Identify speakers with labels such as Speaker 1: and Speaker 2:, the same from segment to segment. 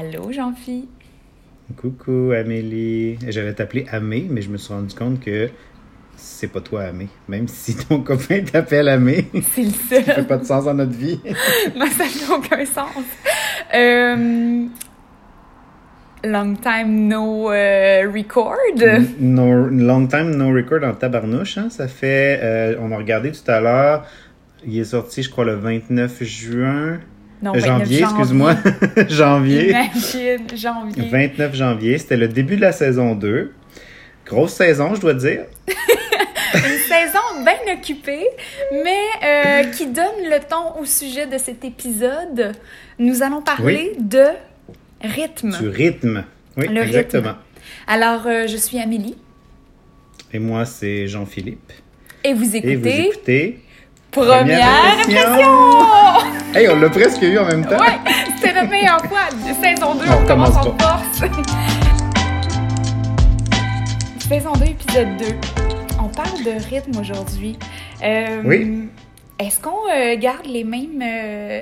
Speaker 1: Allô, Jean-Phi?
Speaker 2: Coucou Amélie. J'allais t'appeler Amé, mais je me suis rendu compte que c'est pas toi Amé. Même si ton copain t'appelle Amé.
Speaker 1: C'est le
Speaker 2: Ça fait
Speaker 1: seul.
Speaker 2: pas de sens dans notre vie.
Speaker 1: Moi, ça fait aucun sens. Euh, long time no euh, record.
Speaker 2: No, long time no record en tabarnouche. Hein? Ça fait. euh, on a regardé tout à l'heure. Il est sorti, je crois, le 29 juin.
Speaker 1: Non, 29
Speaker 2: janvier, excuse-moi. janvier.
Speaker 1: Imagine, janvier.
Speaker 2: 29 janvier. C'était le début de la saison 2. Grosse saison, je dois dire.
Speaker 1: Une saison bien occupée, mais euh, qui donne le ton au sujet de cet épisode. Nous allons parler de rythme.
Speaker 2: Du rythme. Oui,
Speaker 1: Le rythme.
Speaker 2: exactement.
Speaker 1: Alors, euh, je suis Amélie
Speaker 2: Et moi, c'est Jean-Philippe.
Speaker 1: et vous
Speaker 2: Et vous
Speaker 1: écoutez Première
Speaker 2: Impression. Hey, on l'a presque eu en même temps.
Speaker 1: Ouais, c'était notre meilleure fois. Saison 2,
Speaker 2: On
Speaker 1: on, commence en force. Saison 2, épisode 2. On parle de rythme aujourd'hui. Euh,
Speaker 2: Oui.
Speaker 1: Est-ce qu'on euh, garde les mêmes. euh,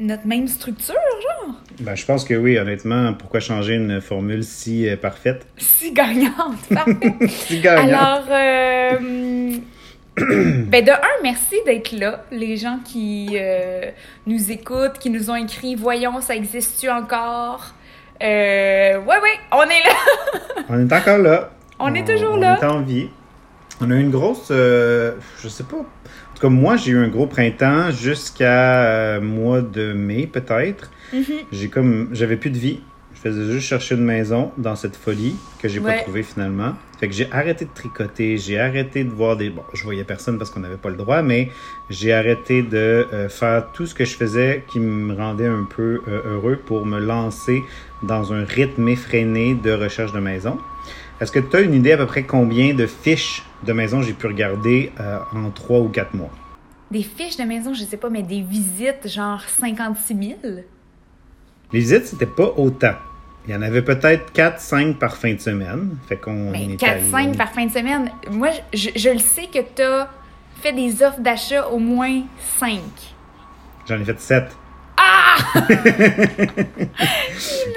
Speaker 1: notre même structure, genre?
Speaker 2: Ben, je pense que oui, honnêtement. Pourquoi changer une formule si parfaite?
Speaker 1: Si gagnante, parfait.
Speaker 2: Si gagnante.
Speaker 1: Alors, ben de un, merci d'être là. Les gens qui euh, nous écoutent, qui nous ont écrit, voyons, ça existe-tu encore? Euh, ouais, ouais, on est là.
Speaker 2: On est encore là.
Speaker 1: On est toujours là.
Speaker 2: On est en vie. On a eu une grosse. euh, je sais pas. En tout cas, moi, j'ai eu un gros printemps jusqu'à euh, mois de mai, peut-être.
Speaker 1: Mhm.
Speaker 2: J'ai comme. J'avais plus de vie. Je faisais juste chercher une maison dans cette folie que j'ai
Speaker 1: Ouais.
Speaker 2: pas trouvée finalement. Fait que j'ai arrêté de tricoter, j'ai arrêté de voir des. Bon, je voyais personne parce qu'on n'avait pas le droit, mais j'ai arrêté de euh, faire tout ce que je faisais qui me rendait un peu euh, heureux pour me lancer dans un rythme effréné de recherche de maison. Est-ce que tu as une idée à peu près combien de fiches de maison j'ai pu regarder euh, en trois ou quatre mois?
Speaker 1: Des fiches de maison, je sais pas, mais des visites, genre 56 000.
Speaker 2: Les visites, c'était pas autant. Il y en avait peut-être 4-5 par fin de semaine. Fait qu'on
Speaker 1: Mais
Speaker 2: est allé-
Speaker 1: 4-5 par fin de semaine. Moi, je, je le sais que t'as fait des offres d'achat au moins 5.
Speaker 2: J'en ai fait 7.
Speaker 1: Ah!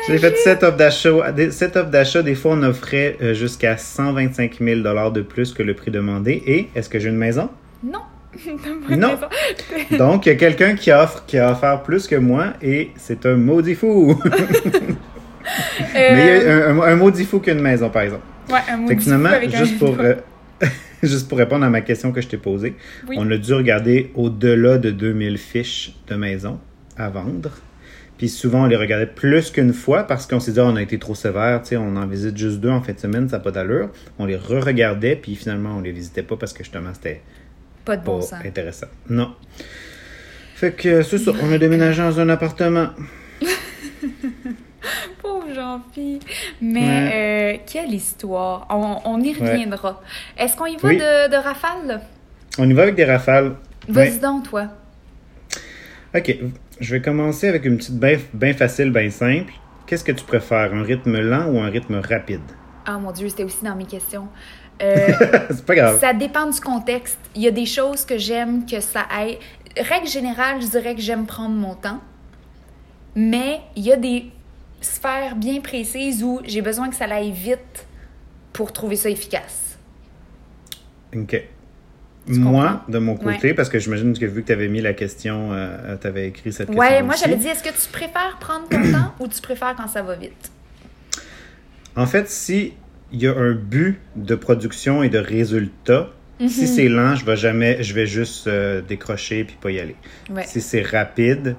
Speaker 2: J'ai fait 7 offres d'achat. Des- sept offres d'achat, des fois, on offrait euh, jusqu'à 125 000 de plus que le prix demandé. Et est-ce que j'ai une maison?
Speaker 1: Non.
Speaker 2: Non. Donc, il y a quelqu'un qui offre, qui a offert plus que moi et c'est un maudit fou. Mais il y a
Speaker 1: Euh,
Speaker 2: un, un- un maudit fou qu'une maison, par exemple.
Speaker 1: ouais, un
Speaker 2: Fait
Speaker 1: maudit
Speaker 2: que finalement,
Speaker 1: un
Speaker 2: juste pour, euh, juste pour répondre à ma question que je t'ai posée,
Speaker 1: Oui.
Speaker 2: on a dû regarder au-delà de 2000 fiches de maison à vendre. Puis souvent, on les regardait plus qu'une fois parce qu'on s'est dit, Ah, on a été trop sévère, tu sais, on en visite juste deux en fin de semaine, ça n'a pas d'allure. On les re-regardait, puis finalement, on les visitait pas parce que justement, c'était
Speaker 1: Pas de
Speaker 2: pas
Speaker 1: bon sens.
Speaker 2: intéressant. Non. Fait que c'est ça, on a déménagé dans un appartement.
Speaker 1: Pauvre Jean-Phi. Mais euh, quelle histoire. On, on y reviendra. Est-ce qu'on y va
Speaker 2: Oui.
Speaker 1: de, de rafale?
Speaker 2: On y va avec des rafales.
Speaker 1: Vas-y
Speaker 2: Ouais.
Speaker 1: donc, toi.
Speaker 2: Ok, je vais commencer avec une petite bien facile, bien simple. Qu'est-ce que tu préfères, un rythme lent ou un rythme rapide?
Speaker 1: Ah mon Dieu, c'était aussi dans mes questions. Euh,
Speaker 2: c'est pas grave.
Speaker 1: ça dépend du contexte. Il y a des choses que j'aime que ça aille. Règle générale, je dirais que j'aime prendre mon temps. Mais il y a des sphères bien précises où j'ai besoin que ça aille vite pour trouver ça efficace.
Speaker 2: Ok. Moi, de mon côté, parce que j'imagine que vu que tu avais mis la question, euh, tu avais écrit cette question.
Speaker 1: Ouais, moi j'avais dit est-ce que tu préfères prendre ton temps ou tu préfères quand ça va vite?
Speaker 2: En fait, si il y a un but de production et de résultat,
Speaker 1: Mhm.
Speaker 2: si c'est lent, je vais jamais, je vais juste euh, décrocher puis pas y aller.
Speaker 1: Ouais.
Speaker 2: Si c'est rapide,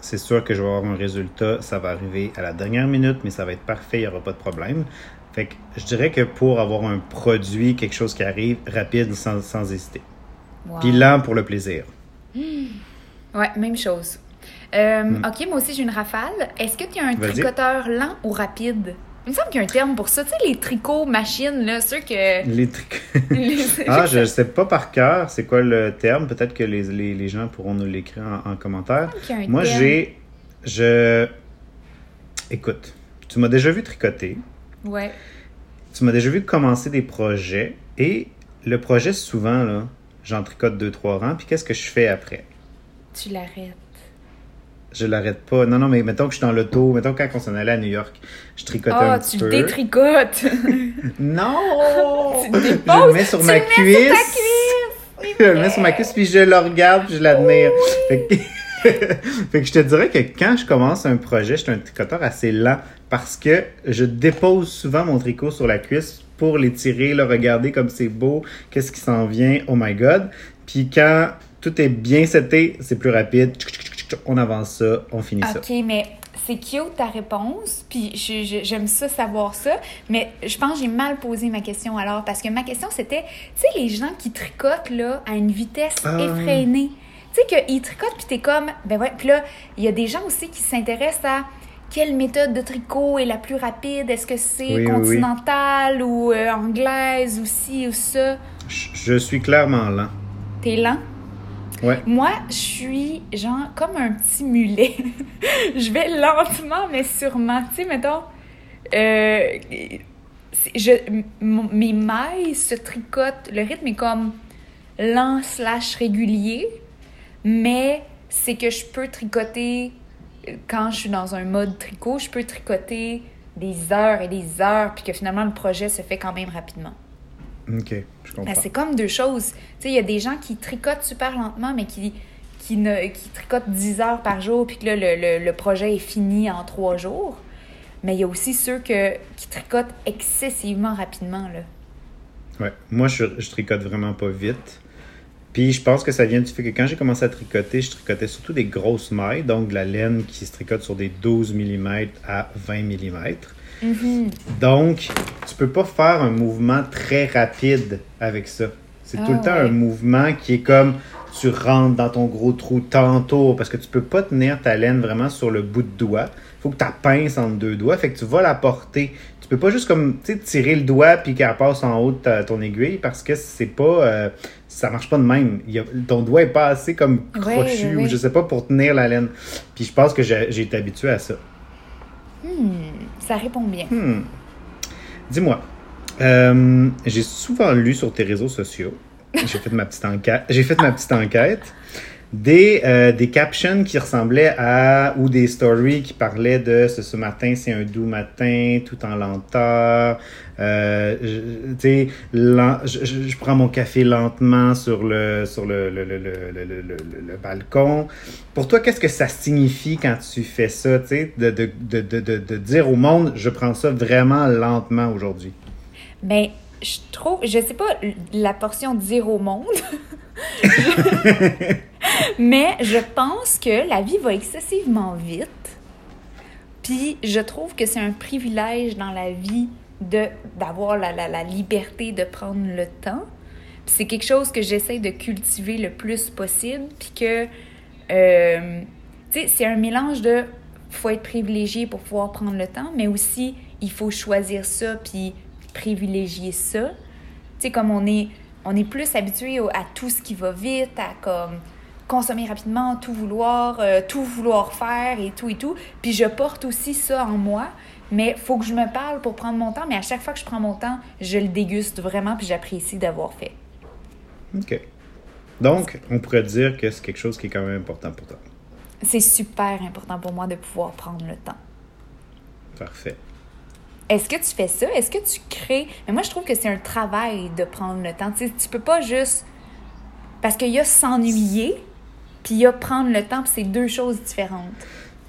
Speaker 2: c'est sûr que je vais avoir un résultat, ça va arriver à la dernière minute, mais ça va être parfait, il n'y aura pas de problème. Fait que je dirais que pour avoir un produit, quelque chose qui arrive rapide sans, sans hésiter.
Speaker 1: Wow.
Speaker 2: Puis lent pour le plaisir.
Speaker 1: Ouais, même chose. Euh, Ok, moi aussi j'ai une rafale. Est-ce que tu as un tricoteur lent ou rapide? Il me semble qu'il y a un terme pour ça. Tu sais, les tricots machines, là, ceux que.
Speaker 2: Les trucs.
Speaker 1: les-
Speaker 2: ah, je ne sais pas par cœur c'est quoi le terme. Peut-être que les, les, les gens pourront nous l'écrire en, en commentaire. Moi, j'ai. Je. Écoute, tu m'as déjà vu tricoter.
Speaker 1: Ouais.
Speaker 2: Tu m'as déjà vu commencer des projets. Et le projet, souvent, là, j'en tricote deux, trois rangs. Puis qu'est-ce que je fais après?
Speaker 1: Tu l'arrêtes.
Speaker 2: Je l'arrête pas. Non, non, mais mettons que je suis dans l'auto, mettons quand on s'en allait à New York, je tricotais
Speaker 1: Ah,
Speaker 2: un petit
Speaker 1: tu
Speaker 2: peu.
Speaker 1: le détricotes!
Speaker 2: Non!
Speaker 1: Tu
Speaker 2: je le mets sur
Speaker 1: tu
Speaker 2: ma
Speaker 1: le mets sur
Speaker 2: cuisse.
Speaker 1: ta cuisse!
Speaker 2: je le mets sur ma cuisse, puis je le regarde, puis je l'admire. Fait que... fait que je te dirais que quand je commence un projet, je suis un tricoteur assez lent parce que je dépose souvent mon tricot sur la cuisse pour l'étirer, le regarder comme c'est beau, qu'est-ce qui s'en vient, oh my god. Puis quand tout est bien seté, c'est plus rapide. On avance ça, on finit ça.
Speaker 1: Ok, mais c'est cute ta réponse, puis j'aime ça savoir ça, mais je pense que j'ai mal posé ma question alors, parce que ma question c'était, tu sais, les gens qui tricotent là à une vitesse
Speaker 2: Ah.
Speaker 1: effrénée, tu sais, qu'ils tricotent, puis t'es comme, ben ouais, puis là, il y a des gens aussi qui s'intéressent à quelle méthode de tricot est la plus rapide, est-ce que c'est
Speaker 2: Oui, oui, oui.
Speaker 1: continentale ou euh, anglaise ou ci ou ça,
Speaker 2: Je, je suis clairement lent.
Speaker 1: t'es lent? Moi, je suis genre comme un petit mulet. je vais lentement, mais sûrement. Tu sais, mettons, euh, je, mes mailles se tricotent. Le rythme est comme lent slash régulier, mais c'est que je peux tricoter euh, quand je suis dans un mode tricot, je peux tricoter des heures et des heures, puis que finalement le projet se fait quand même rapidement.
Speaker 2: Ok, je comprends.
Speaker 1: Ben, c'est comme deux choses. Tu sais, il y a des gens qui tricotent super lentement, mais qui, qui, ne, qui tricotent 10 heures par jour, puis que là, le, le, le projet est fini en trois jours. Mais il y a aussi ceux que, qui tricotent excessivement rapidement. Là.
Speaker 2: Ouais. Moi, je, je tricote vraiment pas vite. Puis je pense que ça vient du fait que quand j'ai commencé à tricoter, je tricotais surtout des grosses mailles, donc de la laine qui se tricote sur des 12 mm à 20 mm. Donc, tu peux pas faire un mouvement très rapide avec ça. C'est tout
Speaker 1: Ah,
Speaker 2: le temps
Speaker 1: ouais.
Speaker 2: un mouvement qui est comme tu rentres dans ton gros trou tantôt parce que tu peux pas tenir ta laine vraiment sur le bout de doigt. Il faut que ta pince entre deux doigts, fait que tu vas la porter. Tu peux pas juste comme tu tirer le doigt puis qu'elle passe en haut de ta- ton aiguille parce que c'est pas euh, ça marche pas de même. Il y a- ton doigt est pas assez comme crochu
Speaker 1: ouais,
Speaker 2: ou
Speaker 1: ouais.
Speaker 2: je sais pas pour tenir la laine. Puis je pense que j'ai été habitué à ça.
Speaker 1: Ça répond bien.
Speaker 2: Hmm. Dis-moi, euh, j'ai souvent lu sur tes réseaux sociaux, j'ai fait ma petite enquête, j'ai fait ma petite enquête, des, euh, des captions qui ressemblaient à, ou des stories qui parlaient de ce, matin, c'est un doux matin, tout en lenteur, euh, je- lent- je, je- prends mon café lentement sur le, sur le, le, le, le, le, balcon. Pour toi, qu'est-ce que ça signifie quand tu fais ça, de, de, de, de, de, dire au monde, je prends ça vraiment lentement aujourd'hui?
Speaker 1: Ben, je trouve, je sais pas la portion dire au monde, mais je pense que la vie va excessivement vite. Puis je trouve que c'est un privilège dans la vie d'avoir la, la, liberté de prendre le temps. C'est quelque chose que j'essaie de cultiver le plus possible. Puis que, euh, tu sais, c'est un mélange de faut être privilégié pour pouvoir prendre le temps, mais aussi il faut choisir ça puis privilégier ça. Tu sais, comme on est, on est plus habitué à tout ce qui va vite, à comme consommer rapidement, tout vouloir, euh, tout vouloir faire et tout et tout. Puis je porte aussi ça en moi, mais faut que je me parle pour prendre mon temps. Mais à chaque fois que je prends mon temps, je le déguste vraiment puis j'apprécie d'avoir fait.
Speaker 2: OK. Donc, on pourrait dire que c'est quelque chose qui est quand même important pour toi.
Speaker 1: C'est super important pour moi de pouvoir prendre le temps.
Speaker 2: Parfait.
Speaker 1: Est-ce que tu fais ça? Est-ce que tu crées... Mais moi, je trouve que c'est un travail de prendre le temps. Tu sais, tu peux pas juste... Parce qu'il y a s'ennuyer, puis il y a prendre le temps, puis c'est deux choses différentes.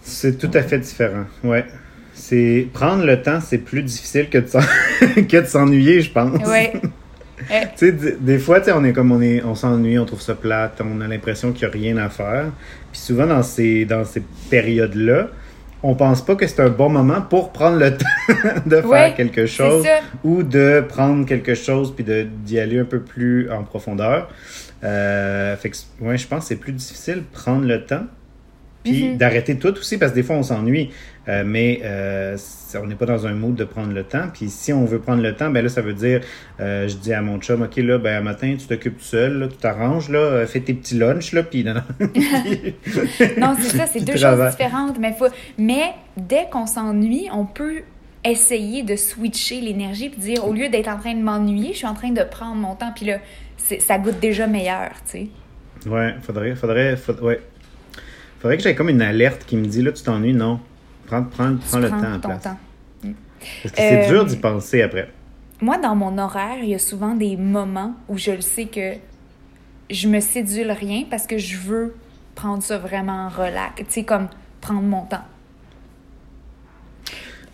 Speaker 2: C'est tout à fait différent, ouais. C'est prendre le temps, c'est plus difficile que de s'ennuyer, je pense.
Speaker 1: Ouais.
Speaker 2: Tu sais, des fois, tu sais, on est comme on est, on s'ennuie, on trouve ça plate, on a l'impression qu'il n'y a rien à faire. Puis souvent dans ces, dans ces périodes-là, on pense pas que c'est un bon moment pour prendre le temps de faire quelque chose ou de prendre quelque chose puis de d'y aller un peu plus en profondeur. Euh, fait que, ouais, je pense que c'est plus difficile prendre le temps puis
Speaker 1: Mhm.
Speaker 2: d'arrêter tout aussi parce que des fois on s'ennuie Euh, mais euh, on n'est pas dans un mood de prendre le temps puis si on veut prendre le temps ben là ça veut dire euh, je dis à mon chum ok là ben un matin tu t'occupes tout seul là, tu t'arranges là fais tes petits lunchs là puis non, non.
Speaker 1: Non, c'est ça, c'est deux
Speaker 2: travail.
Speaker 1: choses différentes. Mais, faut... mais dès qu'on s'ennuie, on peut essayer de switcher l'énergie puis dire, au lieu d'être en train de m'ennuyer, je suis en train de prendre mon temps. Puis là, ça goûte déjà meilleur, tu sais.
Speaker 2: ouais faudrait faudrait faud- ouais Faudrait que j'aie comme une alerte qui me dit là, tu t'ennuies, non. Prends, prends, prends le
Speaker 1: prends
Speaker 2: temps en place.
Speaker 1: temps.
Speaker 2: Parce que c'est
Speaker 1: Euh,
Speaker 2: dur d'y penser après.
Speaker 1: Moi, dans mon horaire, il y a souvent des moments où je le sais que je me sédule rien parce que je veux prendre ça vraiment relax. Tu sais, comme prendre mon temps.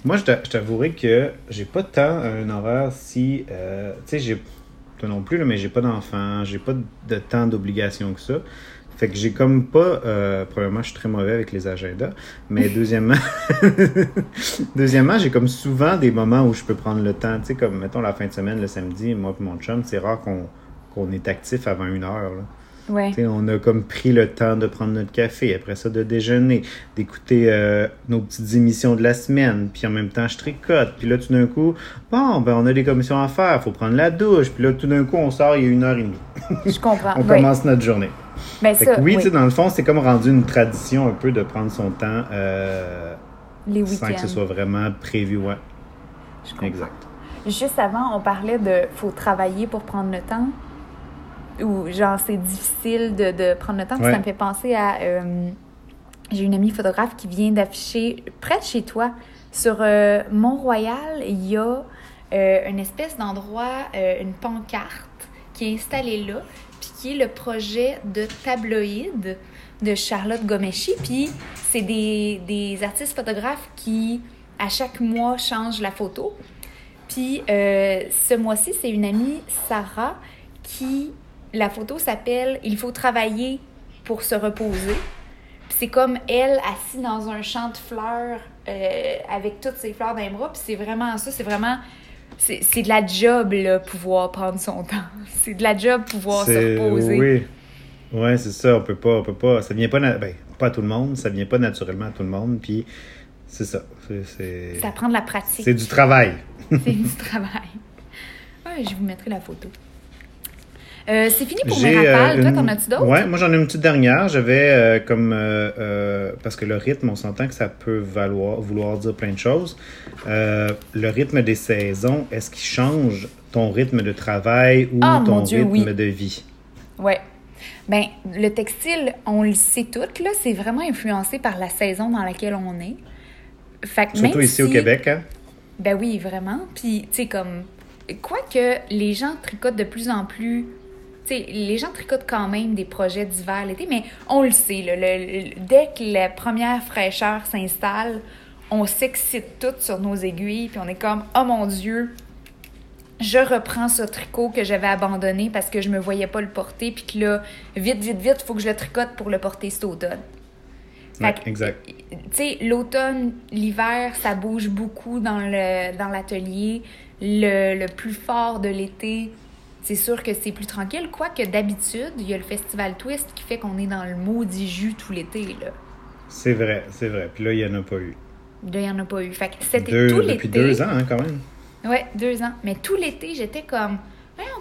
Speaker 2: Moi, je t'avouerai que j'ai pas tant un horaire si. euh, tu sais, j'ai. Toi non plus, là, mais j'ai pas d'enfant, j'ai pas de temps d'obligation que ça. Fait que j'ai comme pas. euh, premièrement, je suis très mauvais avec les agendas. Mais deuxièmement. deuxièmement, j'ai comme souvent des moments où je peux prendre le temps. Tu sais, comme mettons la fin de semaine, le samedi, moi et mon chum, c'est rare qu'on qu'on est actif avant une heure. Là.
Speaker 1: Ouais.
Speaker 2: On a comme pris le temps de prendre notre café, après ça de déjeuner, d'écouter euh, nos petites émissions de la semaine, puis en même temps je tricote, puis là tout d'un coup, bon, ben on a des commissions à faire, faut prendre la douche, puis là tout d'un coup on sort, il y a une heure et demie.
Speaker 1: Je comprends.
Speaker 2: On commence notre journée.
Speaker 1: Ben,
Speaker 2: Fait
Speaker 1: ça,
Speaker 2: que oui,
Speaker 1: oui,
Speaker 2: tu sais, dans le fond, c'est comme rendu une tradition un peu de prendre son temps euh,
Speaker 1: les
Speaker 2: sans que ce soit vraiment prévu, ouais.
Speaker 1: Je comprends.
Speaker 2: Exact.
Speaker 1: Juste avant, on parlait de faut travailler pour prendre le temps. Ou genre, c'est difficile de, de prendre le temps.
Speaker 2: Ouais.
Speaker 1: Ça me fait penser à. euh, J'ai une amie photographe qui vient d'afficher près de chez toi, sur euh, Mont-Royal, il y a euh, une espèce d'endroit, une pancarte qui est installée là, puis qui est le projet de tabloïd de Charlotte Gomeshi. Puis c'est des, des artistes photographes qui, à chaque mois, changent la photo. Puis euh, ce mois-ci, c'est une amie, Sarah, qui. La photo s'appelle Il faut travailler pour se reposer. C'est comme elle assise dans un champ de fleurs euh, avec toutes ses fleurs dans les bras. Puis c'est vraiment ça, c'est vraiment. C'est de la job, là, pouvoir prendre son temps. C'est de la job, pouvoir se reposer.
Speaker 2: Oui. Ouais, c'est ça. On peut pas, on peut pas. Ça vient pas, ben, pas à tout le monde. Ça vient pas naturellement à tout le monde. Puis c'est ça. C'est, c'est,
Speaker 1: Ça prend de la pratique.
Speaker 2: c'est du travail.
Speaker 1: C'est du travail. Ouais, je vous mettrai la photo. Euh, c'est fini pour mes rafales.
Speaker 2: euh,
Speaker 1: Toi,
Speaker 2: une-
Speaker 1: t'en as-tu d'autres?
Speaker 2: Ouais, moi j'en ai une petite dernière. J'avais euh, comme euh, parce que le rythme, on s'entend que ça peut valoir, vouloir dire plein de choses. Le rythme des saisons, est-ce qu'il change ton rythme de travail ou
Speaker 1: Ah,
Speaker 2: ton
Speaker 1: Dieu,
Speaker 2: rythme
Speaker 1: oui.
Speaker 2: de vie?
Speaker 1: Ouais. Ben, le textile, on le sait toutes, là, c'est vraiment influencé par la saison dans laquelle on est. Fait que
Speaker 2: Surtout
Speaker 1: même
Speaker 2: ici au Québec, hein?
Speaker 1: Ben oui, vraiment. Puis, tu sais, comme. Quoique les gens tricotent de plus en plus. Les gens tricotent quand même des projets d'hiver l'été, mais on le sait, là, le- le- dès que la première fraîcheur s'installe, on s'excite toutes sur nos aiguilles, puis on est comme, oh mon Dieu, je reprends ce tricot que j'avais abandonné parce que je me voyais pas le porter, puis que là, vite, vite, vite, faut que je le tricote pour le porter cet automne.
Speaker 2: Ouais, exact.
Speaker 1: Tu sais, l'automne, l'hiver, ça bouge beaucoup dans le dans l'atelier. Le, le plus fort de l'été, c'est sûr que c'est plus tranquille. Quoique d'habitude, il y a le festival Twist qui fait qu'on est dans le maudit jus tout l'été. Là,
Speaker 2: C'est vrai, c'est vrai. Puis là, il n'y en a pas eu.
Speaker 1: Là, il n'y en a pas eu. Fait que c'était
Speaker 2: Deux-
Speaker 1: tout l'été.
Speaker 2: depuis deux ans, hein, quand même.
Speaker 1: Ouais, deux ans. Mais tout l'été, j'étais comme,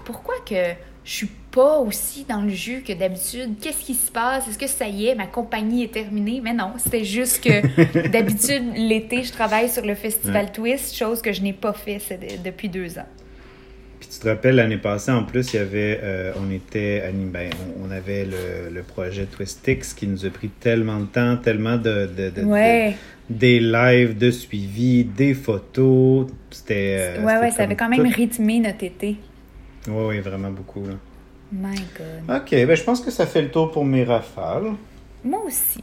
Speaker 1: pourquoi que je suis pas aussi dans le jus que d'habitude? Qu'est-ce qui se passe? Est-ce que ça y est, ma compagnie est terminée? Mais non, c'était juste que d'habitude, l'été, je travaille sur le festival Twist, chose que je n'ai pas fait de- depuis deux ans.
Speaker 2: Puis tu te rappelles, l'année passée, en plus, il y avait, euh, on était, anim- ben, on, on avait le, le projet Twistix qui nous a pris tellement de temps, tellement de, de- de- de-
Speaker 1: Ouais,
Speaker 2: des lives de suivi, des photos. C'était. euh,
Speaker 1: ouais, ouais, ça avait quand même
Speaker 2: tout-
Speaker 1: rythmé notre été.
Speaker 2: Ouais, ouais, vraiment beaucoup. Là.
Speaker 1: My God.
Speaker 2: Ok, ben je pense que ça fait le tour pour mes rafales.
Speaker 1: Moi aussi.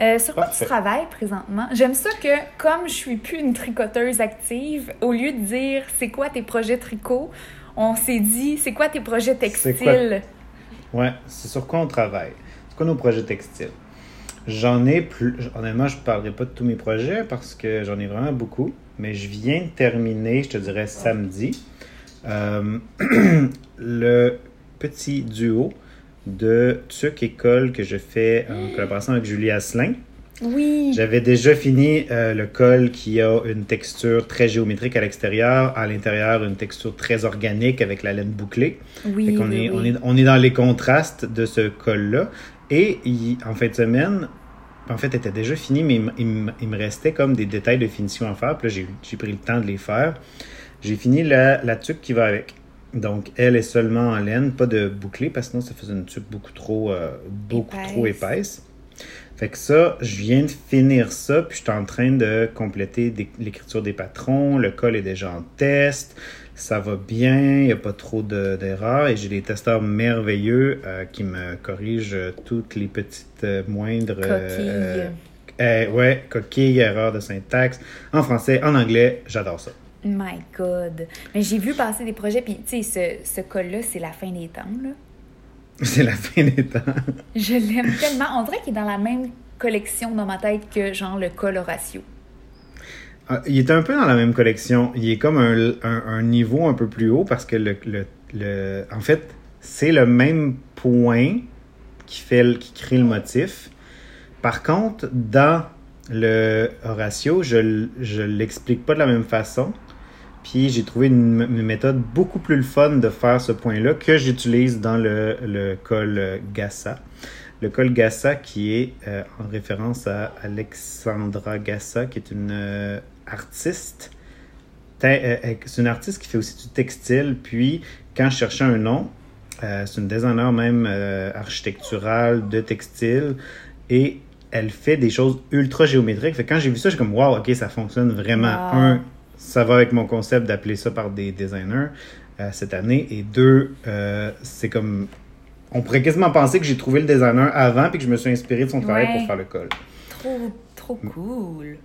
Speaker 1: Euh, sur quoi
Speaker 2: Parfait.
Speaker 1: tu travailles présentement? J'aime ça que, comme je suis plus une tricoteuse active, au lieu de dire c'est quoi tes projets tricot, on s'est dit c'est quoi tes projets
Speaker 2: C'est quoi?
Speaker 1: textiles?
Speaker 2: Ouais, c'est sur quoi on travaille. C'est quoi nos projets textiles? J'en ai plus. Honnêtement, je ne parlerai pas de tous mes projets parce que j'en ai vraiment beaucoup. Mais je viens de terminer, je te dirais samedi, euh, le petit duo de Tuc École que je fais en collaboration avec Julie Asselin.
Speaker 1: Oui.
Speaker 2: J'avais déjà fini euh, le col qui a une texture très géométrique à l'extérieur, à l'intérieur une texture très organique avec la laine bouclée.
Speaker 1: Oui, oui,
Speaker 2: est,
Speaker 1: oui.
Speaker 2: on, est, on est dans les contrastes de ce col-là. Et il- en fin de semaine, en fait, était déjà fini, mais il, me- il me- il me restait comme des détails de finition à faire. Puis là, j'ai, j'ai pris le temps de les faire. J'ai fini la, la tuque qui va avec. Donc, elle est seulement en laine, pas de bouclé, parce que sinon, ça faisait une tuque beaucoup trop, euh, beaucoup
Speaker 1: Épaisse.
Speaker 2: trop épaisse. Fait que ça, je viens de finir ça, puis je suis en train de compléter l'écriture des patrons. Le col est déjà en test. Ça va bien, il n'y a pas trop de- d'erreurs et j'ai des testeurs merveilleux euh, qui me corrigent euh, toutes les petites euh, moindres
Speaker 1: Coquilles.
Speaker 2: euh, ouais, coquilles, erreurs de syntaxe. En français, en anglais, j'adore ça.
Speaker 1: My God. Mais j'ai vu passer des projets, puis tu sais, ce, ce col-là, c'est la fin des temps, là.
Speaker 2: C'est la fin des temps.
Speaker 1: Je l'aime tellement. On dirait qu'il est dans la même collection dans ma tête que, genre, le col Horatio.
Speaker 2: Ah, Il est un peu dans la même collection. Il est comme un, un- un niveau un peu plus haut parce que le, le- le- en fait, c'est le même point qui fait le- qui crée le motif. Par contre, dans le Horatio, je je l'explique pas de la même façon. Puis j'ai trouvé une, méthode beaucoup plus fun de faire ce point-là que j'utilise dans le, le col euh, Gassa. Le col Gassa qui est euh, en référence à Alexandra Gassa, qui est une euh, artiste. Te- C'est une artiste qui fait aussi du textile. Puis quand je cherchais un nom, euh, c'est une designer même architecturale de textile. Et elle fait des choses ultra géométriques. Fait que quand j'ai vu ça, j'ai comme, wow, ok, ça fonctionne vraiment.
Speaker 1: Wow.
Speaker 2: Un, ça va avec mon concept d'appeler ça par des designers euh, cette année. Et deux, euh, c'est comme. On pourrait quasiment penser que j'ai trouvé le designer avant puis que je me suis inspiré de son travail
Speaker 1: Ouais.
Speaker 2: pour faire le col.
Speaker 1: Trop, trop cool.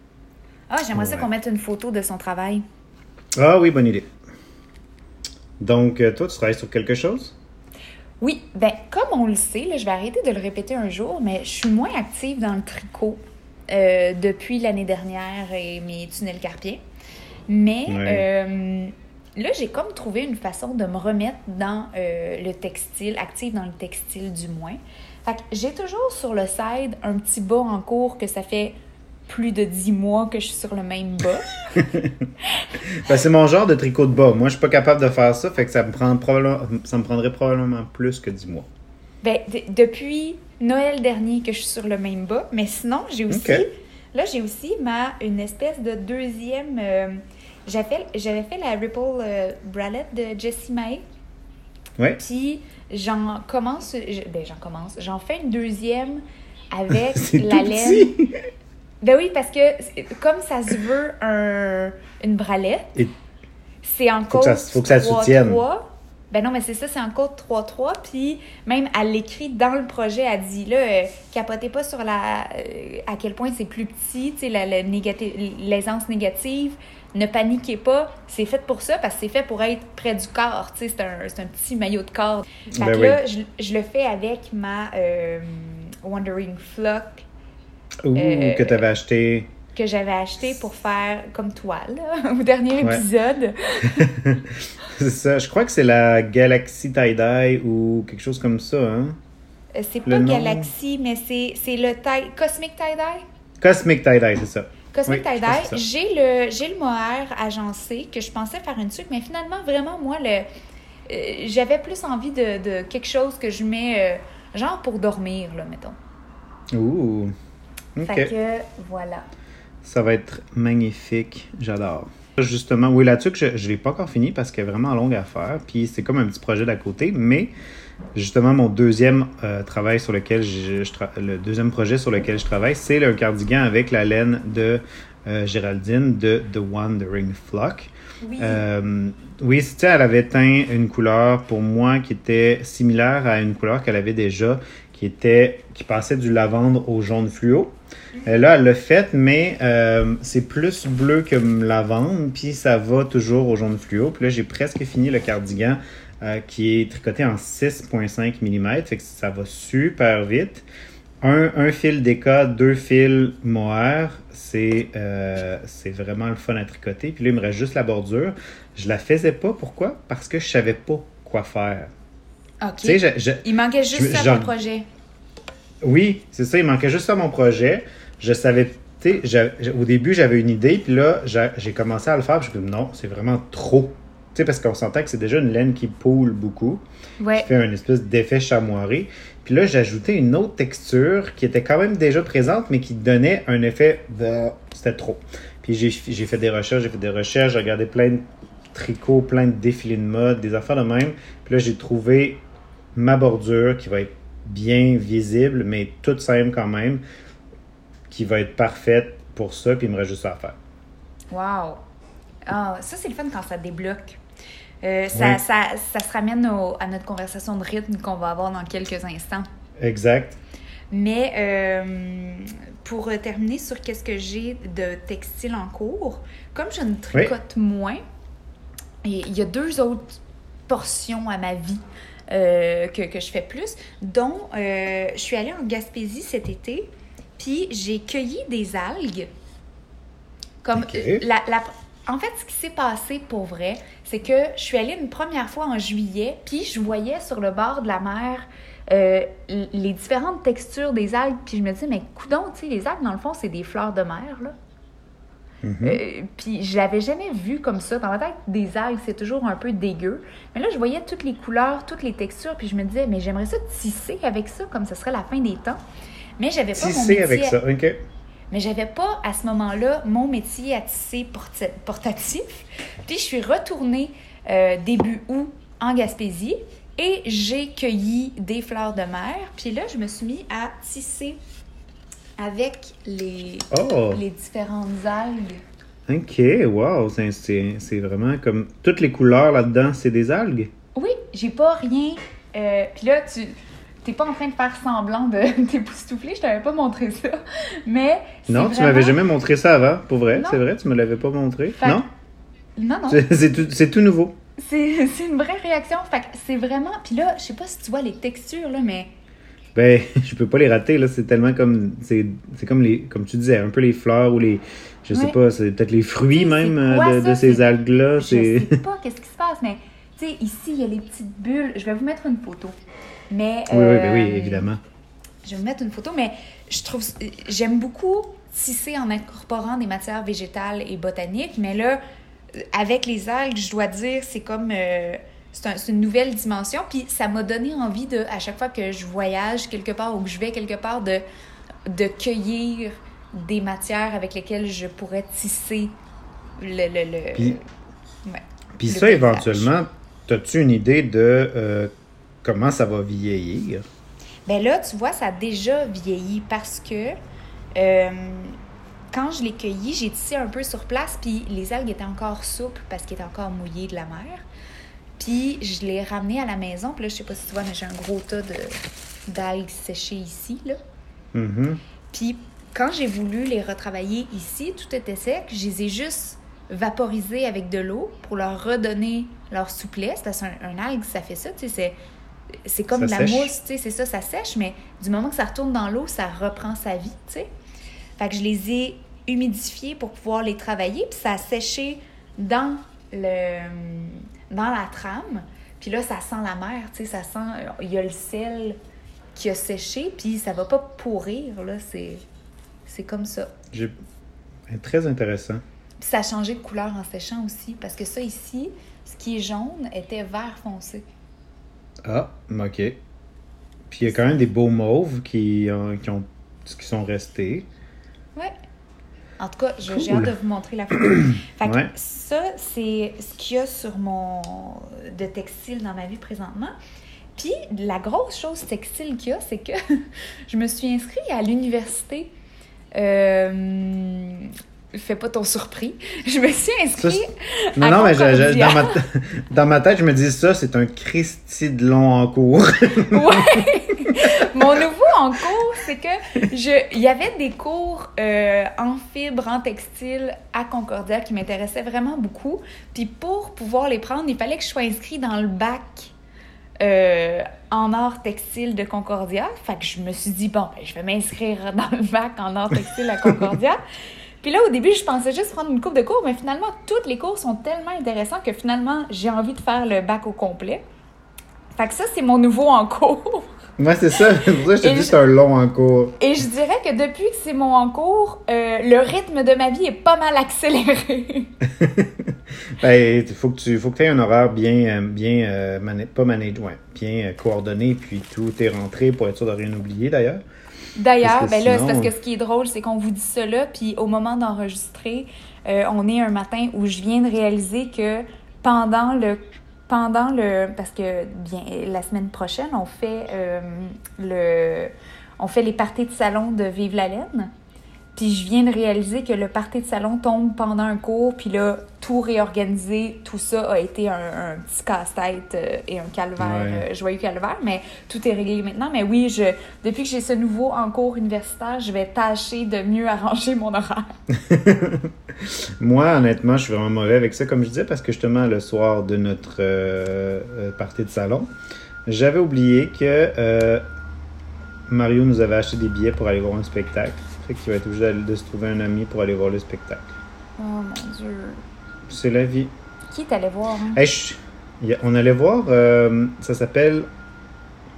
Speaker 1: Ah, j'aimerais ça qu'on mette une photo de son travail.
Speaker 2: Ah oui, bonne idée. Donc, euh, toi, tu travailles sur quelque chose?
Speaker 1: Oui, ben comme on le sait, là, je vais arrêter de le répéter un jour, mais je suis moins active dans le tricot euh, depuis l'année dernière et mes tunnels carpiens. Mais
Speaker 2: Ouais.
Speaker 1: euh, là, j'ai comme trouvé une façon de me remettre dans euh, le textile, active dans le textile du moins. Fait que j'ai toujours sur le side un petit bas en cours que ça fait plus de dix mois que je suis sur le même bas.
Speaker 2: Ben, c'est mon genre de tricot de bas. Moi, je suis pas capable de faire ça, fait que ça me, prend probablement, ça me prendrait probablement plus que 10 mois.
Speaker 1: Ben, depuis Noël dernier que je suis sur le même bas, mais sinon, j'ai aussi. Là, j'ai aussi ma une espèce de deuxième. euh, j'avais fait, la Ripple euh, Bralette de Jessie Mae.
Speaker 2: Ouais.
Speaker 1: Puis j'en commence. ben, j'en commence. J'en fais une deuxième avec la laine. Ben oui, parce que comme ça se veut un, une bralette,
Speaker 2: Et-
Speaker 1: c'est en
Speaker 2: Faut
Speaker 1: code
Speaker 2: que ça- faut que ça soutienne.
Speaker 1: 3-3. Ben non, mais c'est ça, c'est en code 3-3. Puis même, elle l'écrit dans le projet, elle dit là, euh, capotez pas sur la euh, à quel point c'est plus petit, tu sais, la, la l'aisance négative. Ne paniquez pas, c'est fait pour ça parce que c'est fait pour être près du corps, tu sais, c'est un, petit maillot de corps. Fait
Speaker 2: Ben
Speaker 1: que
Speaker 2: oui.
Speaker 1: là, je, je le fais avec ma euh, Wandering Flock
Speaker 2: Ouh, que tu avais acheté.
Speaker 1: Que j'avais acheté pour faire comme toile là, au dernier
Speaker 2: Ouais.
Speaker 1: épisode.
Speaker 2: C'est ça. Je crois que c'est la Galaxy Tie-Dye ou quelque chose comme ça, hein?
Speaker 1: Euh, C'est pas
Speaker 2: nom.
Speaker 1: Galaxy, mais c'est le tie, Cosmic Tie-Dye?
Speaker 2: Cosmic Tie-Dye, c'est ça.
Speaker 1: Cosmic
Speaker 2: Oui,
Speaker 1: Tie-Dye. J'ai le, j'ai le mohair agencé que je pensais faire une tuque, mais finalement, vraiment, moi, le, euh, j'avais plus envie de, de quelque chose que je mets, euh, genre pour dormir, là, mettons.
Speaker 2: Ouh. OK.
Speaker 1: Fait que, voilà.
Speaker 2: Ça va être magnifique. J'adore. Justement, oui, là-dessus, que je ne l'ai pas encore fini parce qu'elle est vraiment longue à faire. Puis c'est comme un petit projet d'à côté. Mais justement, mon deuxième euh, travail sur lequel je, le deuxième projet sur lequel je travaille, c'est le cardigan avec la laine de euh, Géraldine de The Wandering Flock.
Speaker 1: Oui.
Speaker 2: Euh, oui, tu sais, elle avait teint une couleur pour moi qui était similaire à une couleur qu'elle avait déjà, qui était qui passait du lavande au jaune fluo. Euh, là, elle l'a fait, mais euh, c'est plus bleu que lavande, puis ça va toujours au jaune fluo. Puis là, j'ai presque fini le cardigan euh, qui est tricoté en 6,5 mm, fait que ça va super vite. Un, un fil DK, deux fils mohair, c'est c'est vraiment le fun à tricoter. Puis là, il me reste juste la bordure. Je la faisais pas, pourquoi? Parce que je savais pas quoi faire.
Speaker 1: OK.
Speaker 2: Je- je-
Speaker 1: Il manquait juste
Speaker 2: je-
Speaker 1: ça pour le projet.
Speaker 2: Oui, c'est ça, il manquait juste ça à mon projet. Je savais, tu sais, au début, j'avais une idée, puis là, j'ai commencé à le faire, puis je me suis dit, non, c'est vraiment trop. Tu sais, parce qu'on s'entend que c'est déjà une laine qui poule beaucoup,
Speaker 1: Ouais.
Speaker 2: qui fait un espèce d'effet chamoiré. Puis là, j'ai ajouté une autre texture qui était quand même déjà présente, mais qui donnait un effet de. C'était trop. Puis j'ai j'ai fait des recherches, j'ai fait des recherches, j'ai regardé plein de tricots, plein de défilés de mode, des affaires de même. Puis là, j'ai trouvé ma bordure qui va être bien visible, mais toute simple quand même. qui va être parfaite pour ça, puis il me reste juste à faire.
Speaker 1: Wow! Ah, ça, c'est le fun quand ça débloque. Euh, ça, ça, ça, se ramène à notre conversation de rythme qu'on va avoir dans quelques instants.
Speaker 2: Exact.
Speaker 1: Mais euh, pour terminer sur qu'est-ce que j'ai de textile en cours, comme je ne tricote moins, il y a deux autres portions à ma vie euh, que, que, je fais plus, dont je suis allée en Gaspésie cet été, puis j'ai cueilli des algues. Comme la, la, en fait, ce qui s'est passé pour vrai, c'est que je suis allée une première fois en juillet, puis je voyais sur le bord de la mer euh, les différentes textures des algues, puis je me disais, mais coudon, tu sais, les algues, dans le fond, c'est des fleurs de mer, là. Mm-hmm. Euh, puis je l'avais jamais vu comme ça. Dans ma tête, des algues, c'est toujours un peu dégueu. Mais là, je voyais toutes les couleurs, toutes les textures, puis je me disais, mais j'aimerais ça tisser avec ça, comme ce serait la fin des temps. Mais j'avais pas
Speaker 2: tisser mon avec ça, OK.
Speaker 1: Mais j'avais pas à ce moment-là mon métier à tisser portatif. Puis je suis retournée euh, début août en Gaspésie et j'ai cueilli des fleurs de mer. Puis là, je me suis mis à tisser avec les,
Speaker 2: oh!
Speaker 1: les différentes algues.
Speaker 2: OK, wow, c'est vraiment comme toutes les couleurs là-dedans, c'est des algues?
Speaker 1: Oui, j'ai pas rien. Euh, puis là, tu t'es pas en train de faire semblant de t'époustoufler, je t'avais pas montré ça. Mais.
Speaker 2: Non, tu m'avais jamais montré ça avant, pour vrai, c'est vrai, tu me l'avais pas montré. non?
Speaker 1: Non, non.
Speaker 2: C'est tout, tout, nouveau.
Speaker 1: C'est une vraie réaction. Fait c'est vraiment. Puis là, je sais pas si tu vois les textures, là, mais.
Speaker 2: Ben, je peux pas les rater, là. C'est tellement comme. C'est comme les. Comme tu disais, un peu les fleurs ou les. Je sais pas, c'est peut-être les fruits même euh, de, de, ces algues-là.
Speaker 1: Je sais pas qu'est-ce qui se passe, mais. Tu sais, ici, il y a les petites bulles. Je vais vous mettre une photo. Mais,
Speaker 2: oui, oui, ben oui, euh, évidemment.
Speaker 1: Je vais vous mettre une photo, mais je trouve. J'aime beaucoup tisser en incorporant des matières végétales et botaniques, mais là, avec les algues, je dois dire, c'est comme. Euh, c'est une nouvelle dimension. Puis ça m'a donné envie de, à chaque fois que je voyage quelque part ou que je vais quelque part, de, de cueillir des matières avec lesquelles je pourrais tisser le. le, le
Speaker 2: puis, puis ça, éventuellement, as-tu une idée de euh, comment ça va vieillir?
Speaker 1: Bien là, tu vois, ça a déjà vieilli parce que euh, quand je l'ai cueilli, j'ai tissé un peu sur place, puis les algues étaient encore souples parce qu'elles étaient encore mouillées de la mer. Puis je l'ai ramené à la maison, puis là, je sais pas si tu vois, mais j'ai un gros tas d'algues séchées ici, là.
Speaker 2: Mm-hmm.
Speaker 1: Puis quand j'ai voulu les retravailler ici, tout était sec, je les ai juste vaporisées avec de l'eau pour leur redonner leur souplesse, parce qu'un algue, ça fait ça, tu sais, c'est comme de la mousse, tu sais, c'est ça, ça sèche, mais du moment que ça retourne dans l'eau, ça reprend sa vie, tu sais. Fait que je les ai humidifiés pour pouvoir les travailler, puis ça a séché dans, le, dans la trame. Puis là, ça sent la mer, tu sais, ça sent... Il y a le sel qui a séché, puis ça va pas pourrir, là, c'est... Comme ça.
Speaker 2: Très intéressant.
Speaker 1: Puis ça a changé de couleur en séchant aussi, parce que ça ici, ce qui est jaune était vert foncé.
Speaker 2: Ah, ok. Puis il y a quand même des beaux mauves qui, ont, qui, ont, qui sont restés.
Speaker 1: Ouais. En tout cas, j'ai hâte de vous montrer la photo. fait que ça, c'est ce qu'il y a sur mon de textile dans ma vie présentement. Puis la grosse chose textile qu'il y a, c'est que je me suis inscrite à l'université euh, fais pas ton surpris. Je me suis inscrite.
Speaker 2: non, non, mais dans, ma dans, ma tête, je me dis ça, c'est un Christy de long en cours.
Speaker 1: ouais! Mon nouveau en cours, c'est que je, il y avait des cours euh, en fibre, en textile à Concordia qui m'intéressaient vraiment beaucoup. Puis pour pouvoir les prendre, il fallait que je sois inscrite dans le bac euh, en art textile de Concordia. Fait que je me suis dit, bon, ben, je vais m'inscrire dans le bac en art textile à Concordia. Puis là, au début, je pensais juste prendre une coupe de cours, mais finalement, toutes les cours sont tellement intéressants que finalement, j'ai envie de faire le bac au complet. Fait que ça, c'est mon nouveau en cours.
Speaker 2: Moi, c'est ça. C'est pour ça que je te dis c'est un long en cours.
Speaker 1: Et je dirais que depuis que c'est mon en cours, euh, le rythme de ma vie est pas mal accéléré.
Speaker 2: ben, il faut que tu faut que aies un horaire bien, euh, bien euh, pas managé, bien coordonné, puis tout est rentré pour être sûr de rien oublier d'ailleurs.
Speaker 1: D'ailleurs, ben là, c'est parce que ce qui est drôle, c'est qu'on vous dit cela, puis au moment d'enregistrer, euh, on est un matin où je viens de réaliser que pendant le pendant le parce que bien la semaine prochaine on fait euh, le on fait les parties de salon de Vive la laine Puis je viens de réaliser que le party de salon tombe pendant un cours, puis là, tout réorganiser, tout ça a été un, un petit casse-tête euh, et un calvaire,
Speaker 2: Ouais.
Speaker 1: euh, joyeux calvaire, mais tout est réglé maintenant. Mais oui, je, depuis que j'ai ce nouveau en cours universitaire, je vais tâcher de mieux arranger mon horaire.
Speaker 2: Moi, honnêtement, je suis vraiment mauvais avec ça, comme je disais, parce que justement, le soir de notre euh, euh, partie de salon, j'avais oublié que Mario nous avait acheté des billets pour aller voir un spectacle. Fait qu'il va être obligé de se trouver un ami pour aller voir le spectacle.
Speaker 1: Oh mon dieu.
Speaker 2: C'est la vie.
Speaker 1: Qui t'allais voir? Hein?
Speaker 2: Hey, on allait voir, euh, ça s'appelle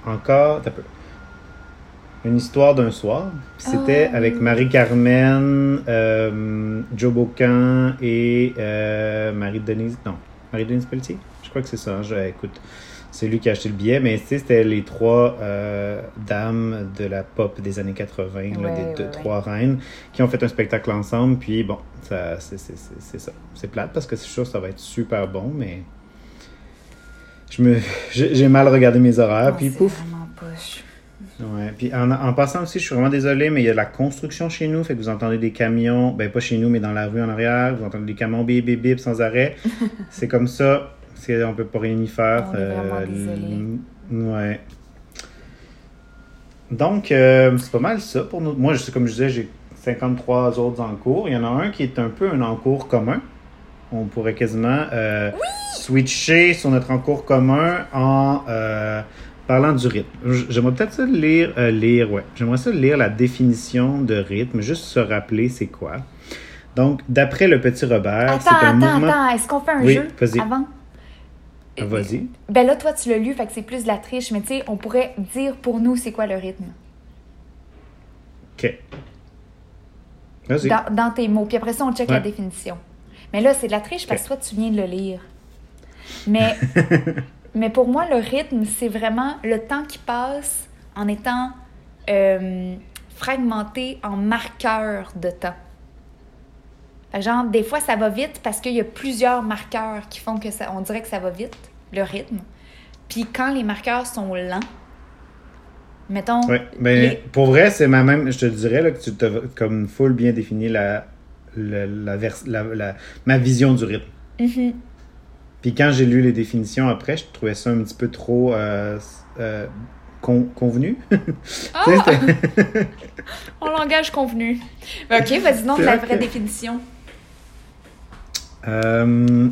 Speaker 2: encore, t'as peu. Une histoire d'un soir. Puis C'était
Speaker 1: Ah,
Speaker 2: avec. Marie-Carmen, euh, Joe Bocan et euh, Marie-Denise. Non, Marie-Denise Pelletier? Je crois que c'est ça. hein. Je- écoute, c'est lui qui a acheté le billet, mais tu sais, c'était les trois euh, dames de la pop des années 80, là,
Speaker 1: Ouais,
Speaker 2: des
Speaker 1: ouais,
Speaker 2: deux-
Speaker 1: ouais.
Speaker 2: trois reines, qui ont fait un spectacle ensemble. Puis bon, ça, c'est, ça. C'est plate parce que c'est sûr que ça va être super bon, mais je me, j'ai mal regardé mes horaires.
Speaker 1: Oh,
Speaker 2: puis
Speaker 1: c'est
Speaker 2: pouf,
Speaker 1: vraiment poche.
Speaker 2: Ouais, puis en, en passant aussi, je suis vraiment désolé, mais il y a de la construction chez nous, fait que vous entendez des camions, ben pas chez nous, mais dans la rue en arrière, vous entendez des camions bip bip bip sans arrêt. c'est comme ça, c'est, on peut pas rien y faire.
Speaker 1: On est vraiment désolé.
Speaker 2: l- Ouais. Donc, euh, c'est pas mal ça pour nous. Moi, je- comme je disais, j'ai 53 autres en cours. Il y en a un qui est un peu un encours commun. On pourrait quasiment euh, switcher sur notre encours commun en euh, parlant du rythme. J'aimerais peut-être ça lire, euh, lire, ouais. J'aimerais ça lire la définition de rythme, juste se rappeler c'est quoi. Donc, d'après le petit Robert,
Speaker 1: Attends,
Speaker 2: c'est un
Speaker 1: attends,
Speaker 2: mouvement.
Speaker 1: attends. Est-ce qu'on fait un
Speaker 2: Oui,
Speaker 1: jeu avant?
Speaker 2: Ah, Vas-y.
Speaker 1: Ben là, toi, tu l'as lu, fait que c'est plus de la triche, mais tu sais, on pourrait dire pour nous c'est quoi le rythme?
Speaker 2: OK. Vas-y.
Speaker 1: Dans, dans tes mots. Puis après ça, on check la définition. Mais là, c'est de la triche parce que toi, tu viens de le lire. Mais, mais pour moi, le rythme, c'est vraiment le temps qui passe en étant euh, fragmenté en marqueurs de temps. Genre, des fois, ça va vite parce qu'il y a plusieurs marqueurs qui font que ça, on dirait que ça va vite, le rythme. Puis quand les marqueurs sont lents, mettons,
Speaker 2: Ouais, ben,
Speaker 1: Les-
Speaker 2: pour vrai, c'est ma même. Je te dirais là, que tu t'as comme full bien défini la, la, la, vers- la- la- ma vision du rythme.
Speaker 1: Mhm.
Speaker 2: Puis quand j'ai lu les définitions après, je trouvais ça un petit peu trop euh, euh, con- convenu. C'était-
Speaker 1: En langage convenu. Ben, ok, vas-y donc la
Speaker 2: vrai
Speaker 1: vraie
Speaker 2: que-
Speaker 1: définition.
Speaker 2: Euh,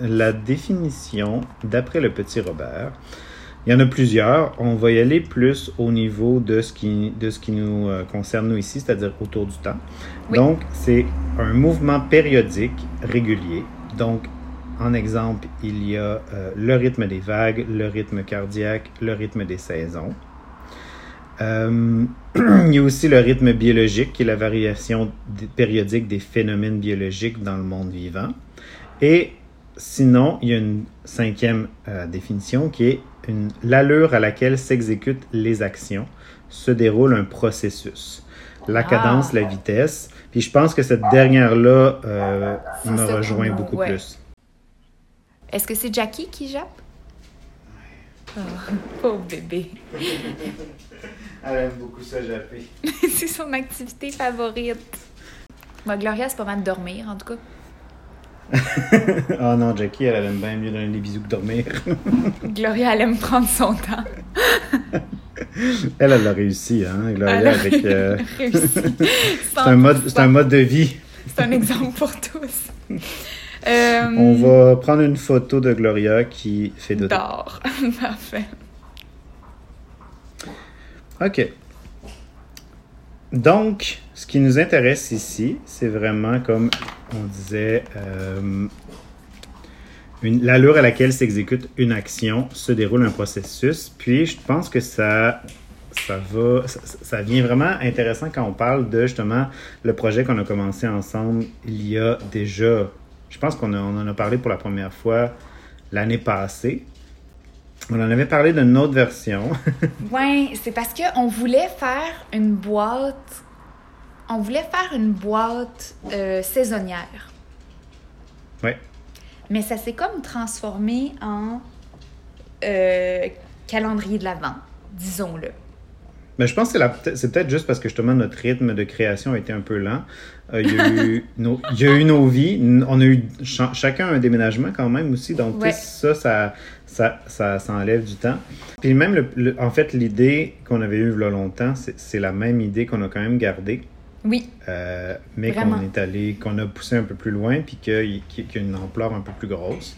Speaker 2: la définition, d'après le petit Robert, il y en a plusieurs. On va y aller plus au niveau de ce qui, de ce qui nous euh, concerne nous ici, c'est-à-dire autour du temps.
Speaker 1: Oui.
Speaker 2: Donc, c'est un mouvement périodique, régulier. Donc, en exemple, il y a euh, le rythme des vagues, le rythme cardiaque, le rythme des saisons. Euh, il y a aussi le rythme biologique, qui est la variation périodique des phénomènes biologiques dans le monde vivant. Et sinon, il y a une cinquième euh, définition qui est l'allure à laquelle s'exécutent les actions, se déroule un processus. La
Speaker 1: Ah.
Speaker 2: cadence, la vitesse. Puis je pense que cette dernière-là euh, me rejoint beaucoup
Speaker 1: ouais.
Speaker 2: plus.
Speaker 1: Est-ce que c'est Jackie qui jappe? Oh, pauvre bébé.
Speaker 2: Elle aime beaucoup ça, japper.
Speaker 1: c'est son activité favorite. Moi, Gloria, c'est pas mal de dormir, en tout cas.
Speaker 2: oh non, Jackie, elle, elle aime bien mieux donner des bisous que dormir.
Speaker 1: Gloria, elle aime prendre son temps.
Speaker 2: elle, elle a réussi, hein, Gloria,
Speaker 1: Elle a
Speaker 2: avec... euh, c'est un, mode, c'est un mode de vie.
Speaker 1: C'est un exemple pour tous. Euh,
Speaker 2: On va prendre une photo de Gloria qui fait de
Speaker 1: Dors. Parfait.
Speaker 2: OK. Donc, ce qui nous intéresse ici, c'est vraiment, comme on disait, euh, l'allure à laquelle s'exécute une action, se déroule un processus. Puis, je pense que ça, ça va, ça, vient vraiment intéressant quand on parle de justement le projet qu'on a commencé ensemble il y a déjà. Je pense qu'on en a parlé pour la première fois l'année passée. On en avait parlé d'une autre version.
Speaker 1: Ouais, c'est parce qu'on voulait faire une boîte. On voulait faire une boîte euh, saisonnière.
Speaker 2: ouais.
Speaker 1: Mais ça s'est comme transformé en euh, calendrier de l'Avent, disons-le.
Speaker 2: Mais je pense que c'est peut-être juste parce que justement notre rythme de création a été un peu lent. Euh, il, y a eu nos, il y a eu nos vies. On a eu cha- chacun un déménagement quand même aussi. Donc
Speaker 1: Ouais.
Speaker 2: ça, ça, ça, ça, du temps. Puis même, le- le- en fait, l'idée qu'on avait eue il y a longtemps, c'est la même idée qu'on a quand même gardée.
Speaker 1: Oui,
Speaker 2: Euh, mais qu'on est allé, qu'on a poussé un peu plus loin, puis qu'il y a une ampleur un peu plus grosse.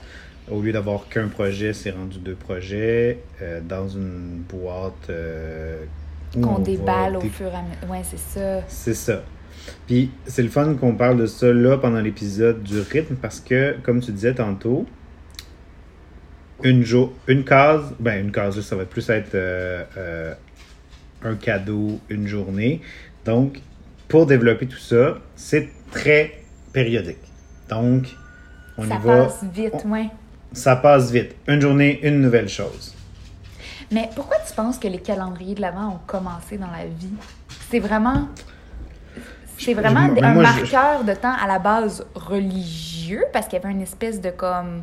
Speaker 2: Au lieu d'avoir qu'un projet, c'est rendu deux projets euh, dans une boîte euh,
Speaker 1: qu'on déballe au fur et à mesure. Ouais, c'est ça.
Speaker 2: C'est ça. Puis c'est le fun qu'on parle de ça là pendant l'épisode du rythme parce que, comme tu disais tantôt, une, jo- une case, ben une case, ça va plus être euh, euh, un cadeau, une journée. Donc, pour développer tout ça, c'est très périodique. Donc, on
Speaker 1: ça
Speaker 2: y va.
Speaker 1: passe vite,
Speaker 2: on-
Speaker 1: ouais.
Speaker 2: Ça passe vite. Une journée, une nouvelle chose.
Speaker 1: Mais pourquoi tu penses que les calendriers de l'Avent ont commencé dans la vie? C'est vraiment. C'est vraiment
Speaker 2: je-
Speaker 1: un
Speaker 2: moi, je-
Speaker 1: marqueur de temps à la base religieux parce qu'il y avait une espèce de comme.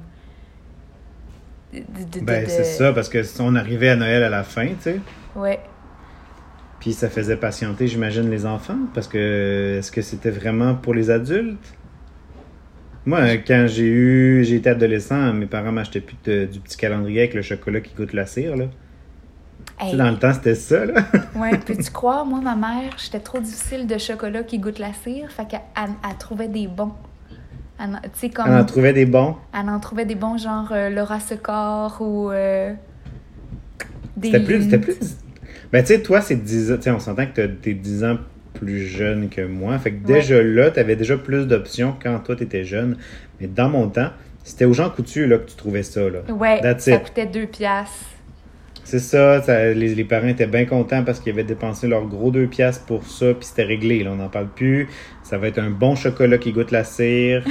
Speaker 1: de- de- de-
Speaker 2: Ben,
Speaker 1: de-
Speaker 2: c'est ça, parce que si on arrivait à Noël à la fin, tu sais.
Speaker 1: Ouais.
Speaker 2: Puis ça faisait patienter, j'imagine, les enfants, parce que est-ce que c'était vraiment pour les adultes? Moi, quand j'ai eu, j'ai été adolescent, mes parents m'achetaient plus de- du petit calendrier avec le chocolat qui goûte la cire, là.
Speaker 1: Hey,
Speaker 2: dans le temps, c'était ça, là.
Speaker 1: ouais, peux-tu croire, moi, ma mère, j'étais trop difficile de chocolat qui goûte la cire, fait qu'elle elle, elle trouvait des bons. Elle en- Tu sais, comme.
Speaker 2: On en trouvait des bons?
Speaker 1: Elle en trouvait des bons, genre euh, Laura Secor ou. euh, des
Speaker 2: C'était plus, c'était plus... Ben, tu sais, toi, c'est 10 ans, tu sais, on s'entend que t'es 10 ans plus jeune que moi. Fait que déjà là, t'avais déjà plus d'options quand toi, t'étais jeune. Mais dans mon temps, c'était aux gens coutus, là, que tu trouvais ça, là.
Speaker 1: Ouais,
Speaker 2: That's
Speaker 1: ça
Speaker 2: it.
Speaker 1: coûtait deux piastres.
Speaker 2: C'est ça, ça- les, les parents étaient bien contents parce qu'ils avaient dépensé leur gros 2 piastres pour ça, puis c'était réglé. Là, on n'en parle plus. Ça va être un bon chocolat qui goûte la cire.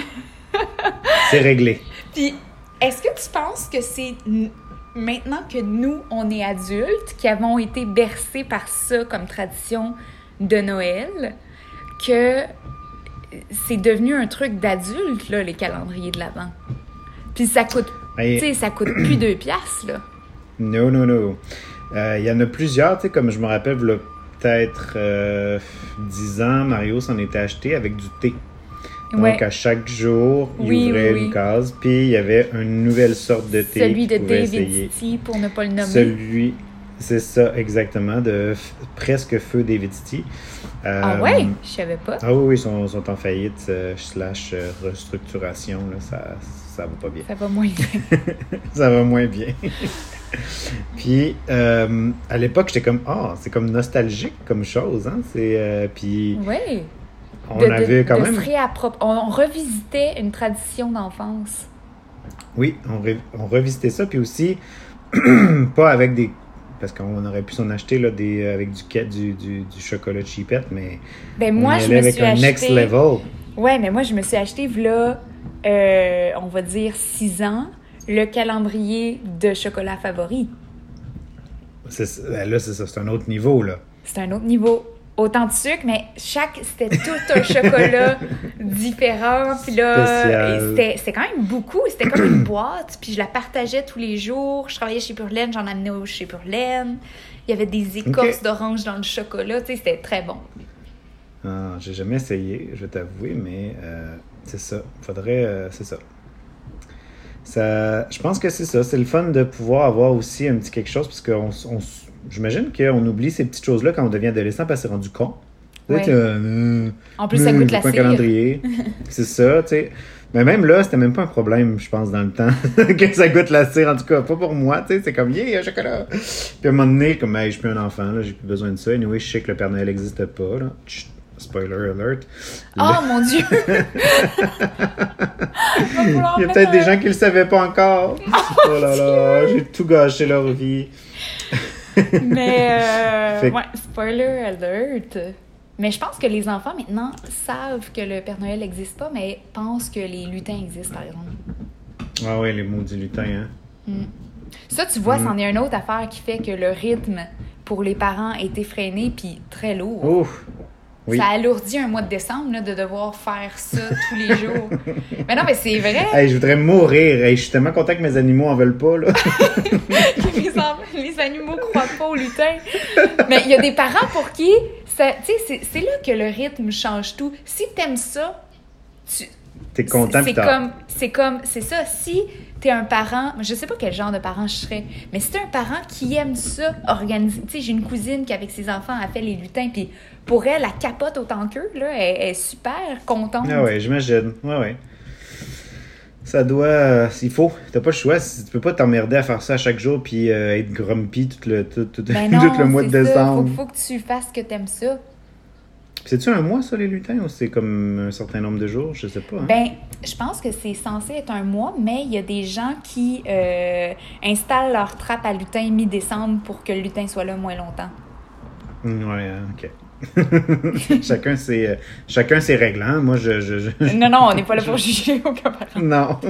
Speaker 2: c'est réglé.
Speaker 1: Puis, est-ce que tu penses que c'est maintenant que nous, on est adultes, qui avons été bercés par ça comme tradition de Noël, que c'est devenu un truc d'adulte, là, les calendriers de l'Avent? Puis ça coûte, tu
Speaker 2: Ben,
Speaker 1: sais, ça coûte plus deux piastres, là.
Speaker 2: No, no, no. Euh, Il y en a plusieurs, tu sais, comme je me rappelle, il y a peut-être euh, 10 ans, Mario s'en était acheté avec du thé. Donc,
Speaker 1: Ouais.
Speaker 2: à chaque jour, il
Speaker 1: Oui,
Speaker 2: ouvrait
Speaker 1: oui,
Speaker 2: une case, puis il y avait une nouvelle sorte de thé
Speaker 1: Celui de David
Speaker 2: essayer.
Speaker 1: City, pour ne pas le nommer.
Speaker 2: Celui, c'est ça, exactement, de presque feu David City. Euh,
Speaker 1: Ah ouais? Je savais pas.
Speaker 2: Ah oui, oui, ils sont, sont en faillite, euh, slash euh, restructuration, là, ça, ça va pas bien.
Speaker 1: Ça va moins bien.
Speaker 2: ça va moins bien. puis, euh, à l'époque, j'étais comme, ah, c'est comme nostalgique comme chose, hein, c'est, euh, puis
Speaker 1: Oui.
Speaker 2: on
Speaker 1: de, de-
Speaker 2: avait quand
Speaker 1: de
Speaker 2: même,
Speaker 1: on, on revisitait une tradition d'enfance.
Speaker 2: oui, on, revisitait ça, puis aussi, pas avec des, parce qu'on aurait pu s'en acheter, là, des, euh, avec du, du, du, du chocolat cheapette, mais
Speaker 1: Ben
Speaker 2: on
Speaker 1: moi, je me
Speaker 2: avec
Speaker 1: suis
Speaker 2: un
Speaker 1: acheté...
Speaker 2: next level.
Speaker 1: Ouais, mais moi, je me suis acheté, là, euh, on va dire 6 ans, le calendrier de chocolat favori.
Speaker 2: Ben là, c'est ça, c'est un autre niveau, là.
Speaker 1: C'est un autre niveau. Autant de sucre, mais chaque... C'était tout un chocolat différent. Puis là, c'était quand même beaucoup. C'était comme une boîte. Puis je la partageais tous les jours. Je travaillais chez Purlaine, j'en amenais au chez Purlaine. Il y avait des écorces d'orange dans le chocolat. Tu sais, c'était très bon.
Speaker 2: Ah, j'ai jamais essayé, je vais t'avouer, mais euh, c'est ça. Faudrait. euh, c'est ça. Ça. Je pense que c'est ça. C'est le fun de pouvoir avoir aussi un petit quelque chose, parce que on, on j'imagine qu'on oublie ces petites choses-là quand on devient adolescent parce que c'est rendu sais,
Speaker 1: Ouais.
Speaker 2: t'es, euh,
Speaker 1: En plus, ça
Speaker 2: Hmm,
Speaker 1: goûte la cire.
Speaker 2: calendrier. c'est ça, tu sais. Mais même là, c'était même pas un problème, je pense, dans le temps, que ça goûte la cire. En tout cas, pas pour moi, tu sais. C'est comme, yeah, chocolat. Puis à un moment donné, comme, hey, je suis plus un enfant, là, j'ai plus besoin de ça. Anyway, je sais que le Père Noël n'existe pas, là. Chut, spoiler alert.
Speaker 1: Oh mon Dieu!
Speaker 2: Il y a peut-être des gens qui le savaient pas encore. Oh, là là, j'ai tout gâché leur vie.
Speaker 1: Mais, euh,
Speaker 2: Fait
Speaker 1: ouais, spoiler alert. Mais je pense que les enfants maintenant savent que le Père Noël n'existe pas, mais pensent que les lutins existent, par exemple.
Speaker 2: Ah ouais, les maudits lutins, hein.
Speaker 1: Mm. Ça, tu vois,
Speaker 2: Mm.
Speaker 1: c'en est une autre affaire qui fait que le rythme pour les parents est effréné puis très lourd.
Speaker 2: Ouf! Oui.
Speaker 1: Ça alourdit un mois de décembre là, de devoir faire ça tous les jours. mais non, mais c'est vrai.
Speaker 2: Hey, je voudrais mourir. Hey, je suis tellement content que mes animaux en veulent pas. Là.
Speaker 1: les, les animaux croient pas au lutin. Mais il y a des parents pour qui, c'est là que le rythme change tout. Si t'aimes ça, tu,
Speaker 2: T'es content
Speaker 1: c'est comme, c'est comme, c'est ça. Si t'es un parent, je sais pas quel genre de parent je serais, mais si t'es un parent qui aime ça, organiser, tu sais, j'ai une cousine qui avec ses enfants a fait les lutins, puis pour elle, la capote autant qu'eux, là, elle, elle est super contente.
Speaker 2: Ah ouais, j'imagine. Ouais, ouais. Ça doit. euh, il faut. T'as pas le choix. Tu peux pas t'emmerder à faire ça à chaque jour puis euh, être grumpy tout le, tout, tout-
Speaker 1: Ben
Speaker 2: tout le mois de
Speaker 1: ça.
Speaker 2: décembre.
Speaker 1: Faut, faut que tu fasses ce que t'aimes ça.
Speaker 2: C'est-tu un mois, ça, les lutins, ou c'est comme un certain nombre de jours? Je sais pas. hein.
Speaker 1: Ben, je pense que c'est censé être un mois, mais il y a des gens qui euh, installent leur trappe à lutin mi-décembre pour que le lutin soit là moins longtemps.
Speaker 2: Mm, Ouais, hein, ok. chacun, ses, euh, chacun ses règles, hein. Moi, je. je, je-
Speaker 1: Non, non, on n'est pas là pour juger aucun parent.
Speaker 2: Non.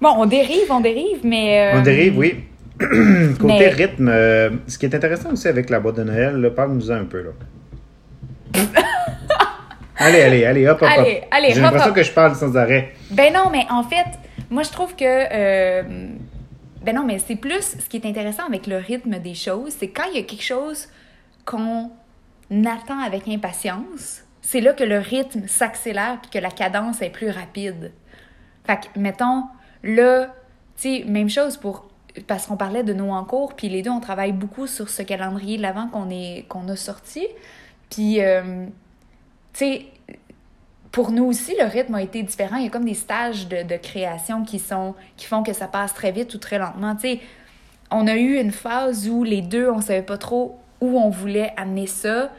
Speaker 1: Bon, on dérive, on dérive, mais... euh,
Speaker 2: On dérive, oui. Côté
Speaker 1: mais-
Speaker 2: rythme, euh, ce qui est intéressant aussi avec la boîte de Noël, là, parle-nous-en un peu, là. allez, allez, allez, hop, hop,
Speaker 1: Allez,
Speaker 2: hop.
Speaker 1: allez,
Speaker 2: J'ai l'impression que je parle sans arrêt.
Speaker 1: Ben non, mais en fait, moi, je trouve que... euh, ben non, mais c'est plus... Ce qui est intéressant avec le rythme des choses, c'est quand il y a quelque chose qu'on attend avec impatience, c'est là que le rythme s'accélère puis que la cadence est plus rapide. Fait que, mettons, là, tu sais, même chose pour... Parce qu'on parlait de nos en cours, puis les deux, on travaille beaucoup sur ce calendrier de l'avant qu'on est qu'on a sorti. Puis, euh, tu sais, pour nous aussi, le rythme a été différent. Il y a comme des stages de, de création qui, sont, qui font que ça passe très vite ou très lentement. Tu sais, on a eu une phase où les deux, on savait pas trop où on voulait amener ça.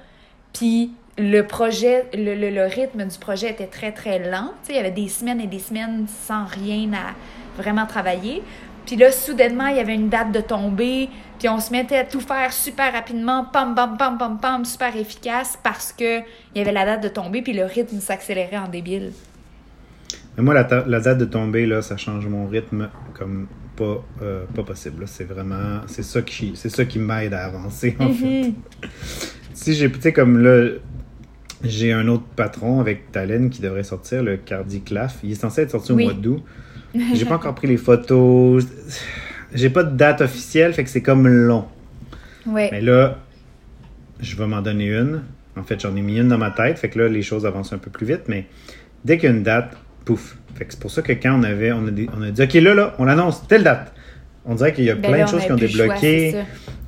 Speaker 1: Puis le projet, le, le- le rythme du projet était très, très lent. Tu sais, il y avait des semaines et des semaines sans rien à vraiment travailler. Puis là, soudainement, il y avait une date de tombée. Puis on se mettait à tout faire super rapidement, pam, pam, pam, pam, pam, super efficace parce que il y avait la date de tombée, puis le rythme s'accélérait en débile.
Speaker 2: Mais moi, la, date de tomber, là, ça change mon rythme comme pas, euh, pas possible. C'est vraiment. C'est ça qui, ça qui m'aide à avancer, en fait. Si j'ai, tu sais, comme là, j'ai un autre patron avec Talen qui devrait sortir, le Cardi Claf. Il est censé être sorti
Speaker 1: Oui.
Speaker 2: au mois d'août. J'ai pas encore pris les photos. J'ai pas de date officielle, fait que c'est comme long.
Speaker 1: Ouais.
Speaker 2: Mais là, je vais m'en donner une. En fait, j'en ai mis une dans ma tête, fait que là, les choses avancent un peu plus vite, mais dès qu'il y a une date, pouf. Fait que c'est pour ça que quand on avait, on a, des- on a dit, OK, là, là, on annonce telle date. On dirait qu'il y a
Speaker 1: Ben
Speaker 2: plein
Speaker 1: là,
Speaker 2: de
Speaker 1: on
Speaker 2: choses qui ont
Speaker 1: choix,
Speaker 2: débloqué.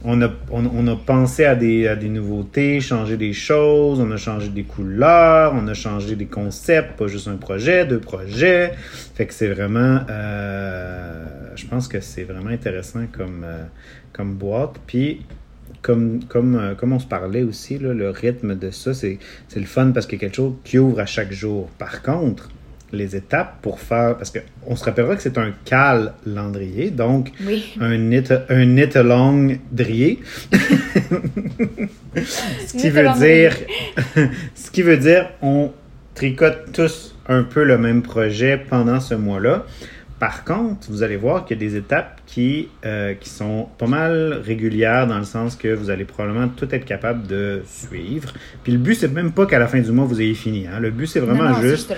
Speaker 2: On a, on, on a pensé à des, à des nouveautés, changé des choses, on a changé des couleurs, on a changé des concepts, pas juste un projet, deux projets. Fait que c'est vraiment, euh, je pense que c'est vraiment intéressant comme, euh, comme boîte. Puis, comme, comme, euh, comme on se parlait aussi, là, le rythme de ça, c'est c'est le fun parce qu'il y a quelque chose qui ouvre à chaque jour. Par contre, les étapes pour faire, parce qu'on se rappellera que c'est un calendrier, donc
Speaker 1: Oui.
Speaker 2: un un knit along drier. ce qui veut dire, ce qui veut dire, on tricote tous un peu le même projet pendant ce mois-là. Par contre, vous allez voir qu'il y a des étapes qui, euh, qui sont pas mal régulières dans le sens que vous allez probablement tout être capable de suivre. Puis le but, c'est même pas qu'à la fin du mois, vous ayez fini. hein. Le but, c'est vraiment
Speaker 1: Non, non, c'est
Speaker 2: juste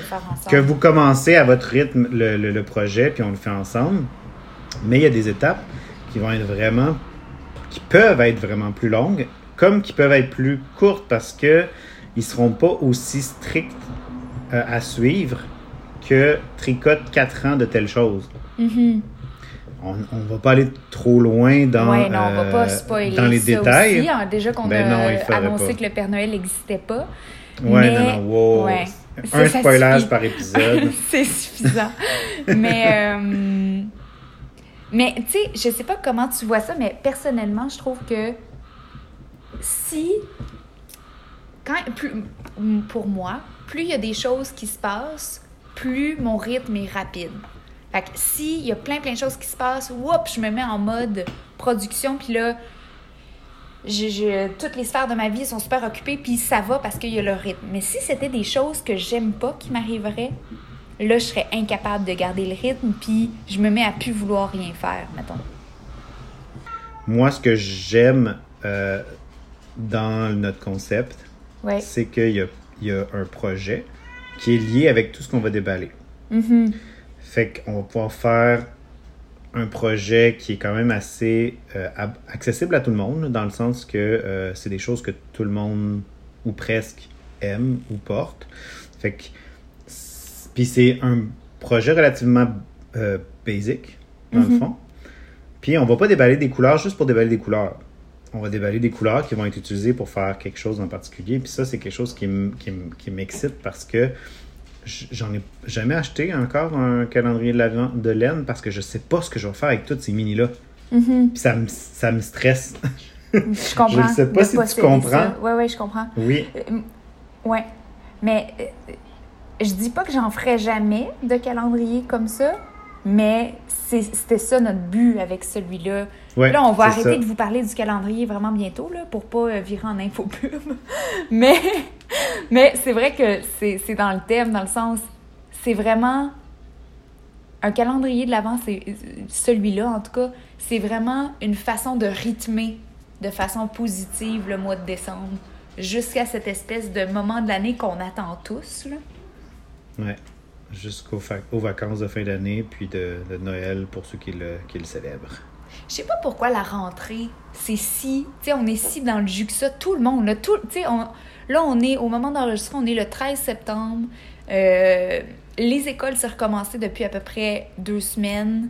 Speaker 2: que vous commencez à votre rythme le, le- le projet, puis on le fait ensemble. Mais il y a des étapes qui vont être vraiment, qui peuvent être vraiment plus longues, comme qui peuvent être plus courtes parce que ils seront pas aussi stricts euh, à suivre que tricote 4 ans de telle chose.
Speaker 1: Mhm.
Speaker 2: On, on va pas aller trop loin dans,
Speaker 1: ouais, non, on va pas
Speaker 2: euh,
Speaker 1: spoiler
Speaker 2: dans les
Speaker 1: ça
Speaker 2: détails.
Speaker 1: aussi, hein. Déjà qu'on
Speaker 2: Ben
Speaker 1: a annoncé
Speaker 2: pas.
Speaker 1: que le Père Noël n'existait pas.
Speaker 2: Ouais,
Speaker 1: Mais-
Speaker 2: non, non, wow.
Speaker 1: ouais.
Speaker 2: Un spoilage par épisode.
Speaker 1: c'est suffisant. mais, euh, mais tu sais, je sais pas comment tu vois ça, mais personnellement, je trouve que si, quand, plus, pour moi, plus il y a des choses qui se passent, plus mon rythme est rapide. Fait que s'il y a plein, plein de choses qui se passent, whoop, je me mets en mode production, puis là, je, je- toutes les sphères de ma vie sont super occupées, puis ça va parce qu'il y a le rythme. Mais si c'était des choses que j'aime pas qui m'arriveraient, là, je serais incapable de garder le rythme, puis je me mets à plus vouloir rien faire, mettons.
Speaker 2: Moi, ce que j'aime euh, dans notre concept,
Speaker 1: Ouais.
Speaker 2: c'est qu'il y a, il y a un projet qui est lié avec tout ce qu'on va déballer.
Speaker 1: Mhm.
Speaker 2: Fait qu'on va pouvoir faire un projet qui est quand même assez euh, accessible à tout le monde, dans le sens que euh, c'est des choses que tout le monde, ou presque, aime ou porte. Fait que. Puis c'est un projet relativement euh, basic, dans le
Speaker 1: Mhm.
Speaker 2: fond. Puis on va pas déballer des couleurs juste pour déballer des couleurs. On va déballer des couleurs qui vont être utilisées pour faire quelque chose en particulier. Puis ça, c'est quelque chose qui m'excite parce que j'en ai jamais acheté encore un calendrier de laine parce que je sais pas ce que je vais faire avec toutes ces mini-là.
Speaker 1: Mhm.
Speaker 2: Puis ça me, ça me stresse.
Speaker 1: Je comprends.
Speaker 2: Je sais pas si tu comprends.
Speaker 1: ça. Ouais, ouais, je comprends.
Speaker 2: Oui.
Speaker 1: Euh, ouais. Mais euh, je dis pas que j'en ferai jamais de calendrier comme ça, mais c'était ça notre but avec celui-là.
Speaker 2: Ouais,
Speaker 1: là, on va arrêter
Speaker 2: ça.
Speaker 1: de vous parler du calendrier vraiment bientôt, là, pour pas euh, virer en infopub. mais mais c'est vrai que c'est c'est dans le thème, dans le sens, c'est vraiment un calendrier de l'avant, c'est celui-là en tout cas, c'est vraiment une façon de rythmer de façon positive le mois de décembre jusqu'à cette espèce de moment de l'année qu'on attend tous. Là.
Speaker 2: Ouais. Jusqu'aux vacances de fin d'année, puis de, de Noël pour ceux qui le, qui le célèbrent.
Speaker 1: Je sais pas pourquoi la rentrée, c'est si, tu sais, on est si dans le jus que ça, tout le monde, là, tout, tu sais, on- là, on est, au moment d'enregistrer, on est le 13 septembre, Euh, les écoles, c'est recommencé depuis à peu près deux semaines.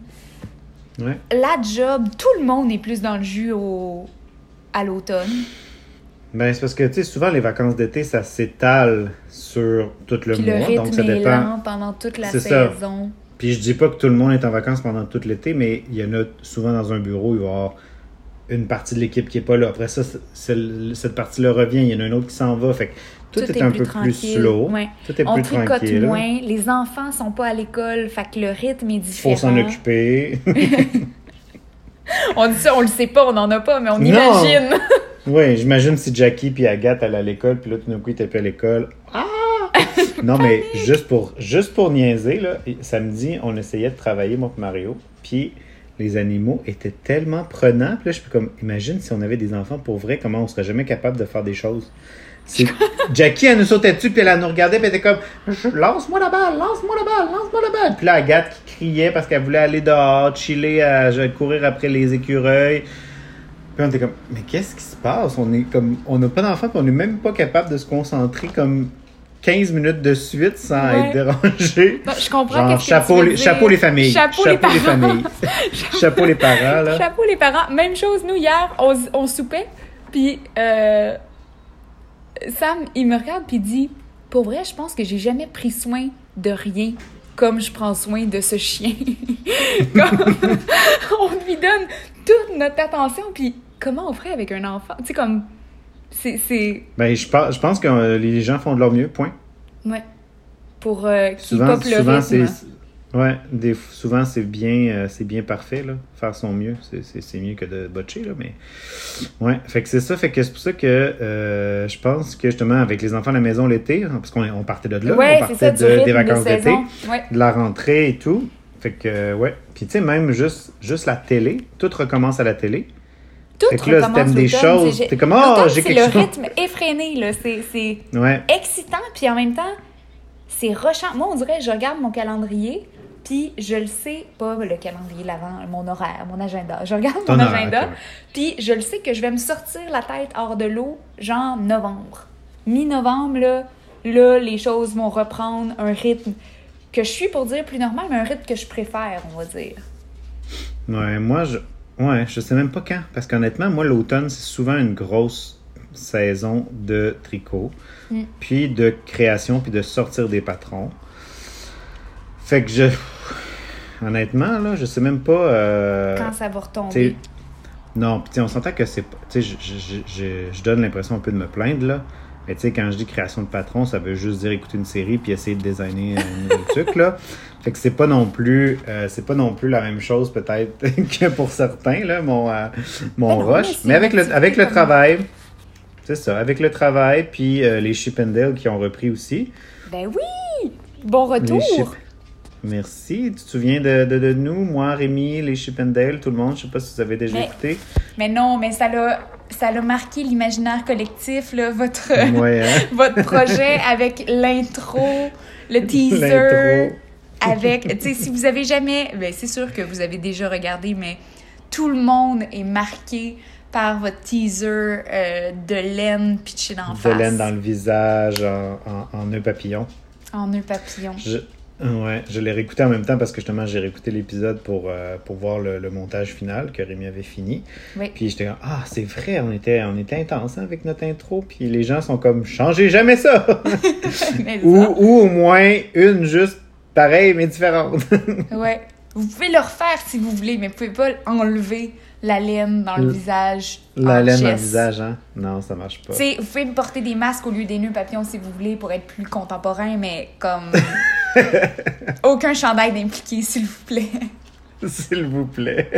Speaker 2: Ouais.
Speaker 1: La job, tout le monde est plus dans le jus au, à l'automne.
Speaker 2: Ben, c'est parce que, tu sais, souvent, les vacances d'été, ça s'étale sur tout le
Speaker 1: Puis le
Speaker 2: mois.
Speaker 1: rythme
Speaker 2: donc, ça
Speaker 1: est
Speaker 2: dépend.
Speaker 1: lent pendant toute la
Speaker 2: C'est ça.
Speaker 1: saison.
Speaker 2: Puis je dis pas que tout le monde est en vacances pendant tout l'été, mais il y en a souvent dans un bureau, il va y avoir une partie de l'équipe qui est pas là. Après ça, cette partie-là revient, il y en a une autre qui s'en va. Fait que tout, est, un peu plus slow.
Speaker 1: Ouais.
Speaker 2: Tout est
Speaker 1: On
Speaker 2: plus
Speaker 1: tricote
Speaker 2: tranquille.
Speaker 1: moins, les enfants sont pas à l'école, fait que le rythme est
Speaker 2: Il
Speaker 1: différent.
Speaker 2: faut s'en occuper.
Speaker 1: On dit ça, on le sait pas, on n'en a pas, mais on
Speaker 2: Non.
Speaker 1: imagine.
Speaker 2: oui, j'imagine si Jackie puis Agathe allaient à l'école, puis là, tout d'un coup, ils étaient plus à l'école. Ah! non, mais juste pour, juste pour niaiser, là, samedi, on essayait de travailler, moi et Mario, puis les animaux étaient tellement prenants. Puis là, je peux comme, imagine si on avait des enfants pour vrai, comment on serait jamais capable de faire des choses? Jackie, elle nous sautait dessus, puis elle nous regardait, puis elle était comme, lance-moi la balle, lance-moi la balle, lance-moi la balle. Puis là, Agathe qui criait parce qu'elle voulait aller dehors, chiller, à, courir après les écureuils. Puis on était comme, mais qu'est-ce qui se passe? On est comme, on n'a pas d'enfant, puis on n'est même pas capable de se concentrer comme 15 minutes de suite sans
Speaker 1: Ouais.
Speaker 2: être dérangé.
Speaker 1: Non, je comprends
Speaker 2: Genre, chapeau, les, chapeau les familles.
Speaker 1: Chapeau, les parents.
Speaker 2: familles. chapeau les parents, là.
Speaker 1: Chapeau les parents. Même chose, nous, hier, on, on soupait, puis euh, Sam, il me regarde, puis il dit Pour vrai, je pense que j'ai jamais pris soin de rien comme je prends soin de ce chien. Comme, on lui donne toute notre attention, puis comment on ferait avec un enfant? Tu sais, comme. C'est.
Speaker 2: Ben, je pense, je pense que euh, les gens font de leur mieux, point.
Speaker 1: Ouais. Pour euh, qu'il
Speaker 2: Souvent,
Speaker 1: pop le
Speaker 2: souvent
Speaker 1: rythme.
Speaker 2: c'est. Ouais, des, souvent c'est bien, euh, c'est bien parfait, là. Faire son mieux, c'est- mieux que de botcher, là, mais... Ouais, fait que c'est ça, fait que c'est pour ça que euh, je pense que, justement, avec les enfants à la maison l'été, hein, parce qu'on on partait de là,
Speaker 1: ouais,
Speaker 2: on
Speaker 1: ça,
Speaker 2: partait de-
Speaker 1: rythme
Speaker 2: des vacances d'été.
Speaker 1: Ouais.
Speaker 2: de la rentrée et tout, fait que, ouais. Puis tu sais, même juste, juste la télé, tout recommence à la télé.
Speaker 1: Tout
Speaker 2: Fait que là,
Speaker 1: recommence
Speaker 2: des choses, t'es comme, oh, j'ai
Speaker 1: c'est le rythme effréné, là. C'est... c'est...
Speaker 2: Ouais,
Speaker 1: excitant, puis en même temps, c'est rushant. Moi, on dirait, je regarde mon calendrier, puis je le sais, pas le calendrier de l'avant, mon horaire, mon agenda. Je regarde
Speaker 2: Ton
Speaker 1: mon
Speaker 2: horaire,
Speaker 1: agenda, puis je le sais que je vais me sortir la tête hors de l'eau, genre novembre. Mi-novembre, là, là, les choses vont reprendre un rythme que je suis pour dire plus normal, mais un rythme que je préfère, on va dire.
Speaker 2: Ouais, moi, je. Ouais, je sais même pas quand. Parce qu'honnêtement, moi, l'automne, c'est souvent une grosse saison de tricot,
Speaker 1: Mm.
Speaker 2: puis de création, puis de sortir des patrons. Fait que je. Honnêtement, là, je sais même pas. euh,
Speaker 1: Quand ça va retomber.
Speaker 2: Non, puis on s'entend que c'est pas. Tu sais, je donne l'impression un peu de me plaindre, là. Mais tu sais, quand je dis création de patron, ça veut juste dire écouter une série puis essayer de designer un nouveau truc, là. Fait que c'est pas non plus euh, c'est pas non plus la même chose peut-être que pour certains, là, mon, euh, mon
Speaker 1: Ben non, mais
Speaker 2: rush. Mais avec le, avec le travail, c'est ça, avec le travail, puis euh, les Chip and Dale qui ont repris aussi.
Speaker 1: Ben oui! Bon retour!
Speaker 2: Merci. Tu te souviens de, de, de nous, moi, Rémi, les Chippendale, tout le monde? Je sais pas si vous avez déjà
Speaker 1: Mais-
Speaker 2: écouté.
Speaker 1: Mais non, mais ça l'a, ça l'a marqué l'imaginaire collectif, là, votre,
Speaker 2: Ouais, hein?
Speaker 1: votre projet avec l'intro, le teaser.
Speaker 2: L'intro.
Speaker 1: avec, tu sais, si vous avez jamais, ben c'est sûr que vous avez déjà regardé, mais tout le monde est marqué par votre teaser euh, de laine pitchée d'en
Speaker 2: De
Speaker 1: face.
Speaker 2: laine dans le visage, en, en, en nœud papillon.
Speaker 1: En nœud papillon.
Speaker 2: Je, ouais, je l'ai réécouté en même temps parce que justement, j'ai réécouté l'épisode pour, euh, pour voir le, le montage final que Rémi avait fini.
Speaker 1: Oui.
Speaker 2: Puis j'étais comme, ah, c'est vrai, on était, on était intense hein, avec notre intro. Puis les gens sont comme, changez jamais ça! Ou, ou au moins une juste pareille mais différente.
Speaker 1: ouais. Vous pouvez le refaire si vous voulez, mais vous pouvez pas enlever la laine dans le visage.
Speaker 2: La laine dans le visage, hein? Non, ça marche pas.
Speaker 1: Tu sais, vous pouvez porter des masques au lieu des nœuds papillons si vous voulez pour être plus contemporain, mais comme. Aucun chandail d'impliqué, s'il vous plaît.
Speaker 2: S'il vous plaît.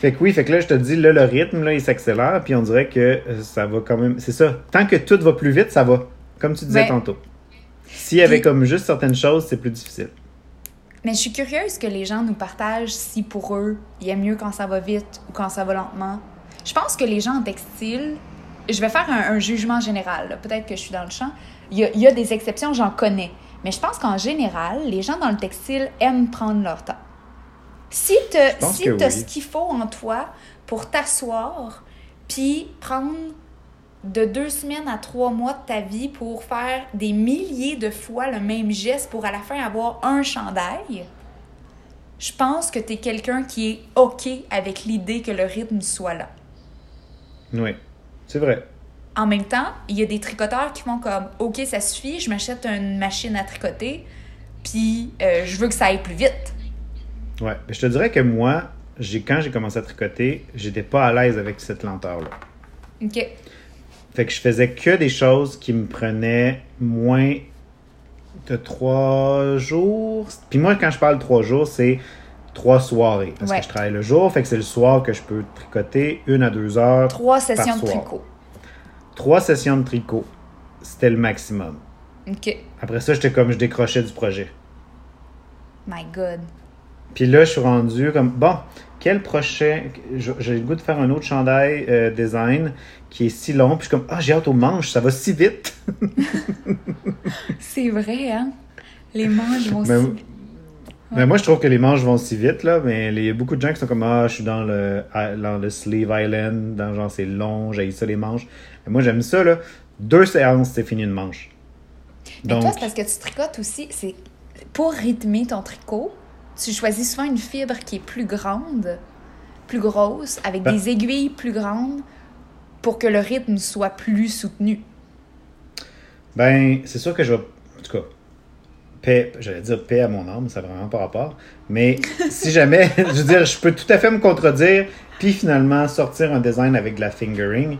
Speaker 2: fait que oui, fait que là, je te dis, là, le rythme, là, il s'accélère, puis on dirait que euh, ça va quand même. C'est ça. Tant que tout va plus vite, ça va. Comme tu disais
Speaker 1: Ouais.
Speaker 2: tantôt. S'il y avait
Speaker 1: Puis-
Speaker 2: comme juste certaines choses, c'est plus difficile.
Speaker 1: Mais je suis curieuse que les gens nous partagent si pour eux, il y a mieux quand ça va vite ou quand ça va lentement. Je pense que les gens en textile, je vais faire un, un jugement général, peut-être que je suis dans le champ. Il y a, il y a des exceptions, j'en connais. Mais je pense qu'en général, les gens dans le textile aiment prendre leur temps. Si tu si as
Speaker 2: oui.
Speaker 1: ce qu'il faut en toi pour t'asseoir, puis prendre de deux semaines à trois mois de ta vie pour faire des milliers de fois le même geste pour à la fin avoir un chandail, je pense que tu es quelqu'un qui est OK avec l'idée que le rythme soit là.
Speaker 2: Oui, c'est vrai.
Speaker 1: En même temps, il y a des tricoteurs qui font comme OK, ça suffit, je m'achète une machine à tricoter, puis euh, je veux que ça aille plus vite.
Speaker 2: Ouais. Je te dirais que moi, j'ai quand j'ai commencé à tricoter, j'étais pas à l'aise avec cette lenteur-là.
Speaker 1: OK.
Speaker 2: Fait que je faisais que des choses qui me prenaient moins de trois jours. Puis moi, quand je parle de trois jours, c'est trois soirées. Parce
Speaker 1: Ouais.
Speaker 2: que je travaille le jour, fait que c'est le soir que je peux tricoter une à deux heures.
Speaker 1: Trois sessions de
Speaker 2: soir.
Speaker 1: tricot.
Speaker 2: Trois sessions de tricot. C'était le maximum.
Speaker 1: OK.
Speaker 2: Après ça, j'étais comme je décrochais du projet.
Speaker 1: My God.
Speaker 2: Puis là, je suis rendu comme bon, quel prochain. J'ai le goût de faire un autre chandail euh, design qui est si long. Puis je suis comme ah, j'ai hâte aux manches, ça va si vite.
Speaker 1: C'est vrai, hein? Les manches vont
Speaker 2: Mais,
Speaker 1: si-
Speaker 2: mais moi, je trouve que les manches vont si vite, là. Mais il y a beaucoup de gens qui sont comme Ah, je suis dans le, dans le Sleeve Island, dans genre c'est long, j'ai ça les manches. Mais moi, j'aime ça, là. Deux séances, c'est fini une manche.
Speaker 1: Mais
Speaker 2: Donc,
Speaker 1: toi, c'est parce que tu tricotes aussi. C'est pour rythmer ton tricot, tu choisis souvent une fibre qui est plus grande, plus grosse, avec
Speaker 2: Ben-
Speaker 1: des aiguilles plus grandes, pour que le rythme soit plus soutenu.
Speaker 2: Ben, c'est sûr que je vais. Paix, j'allais dire paix à mon âme, ça n'a vraiment pas rapport. Mais si jamais, je veux dire, je peux tout à fait me contredire, puis finalement sortir un design avec de la fingering,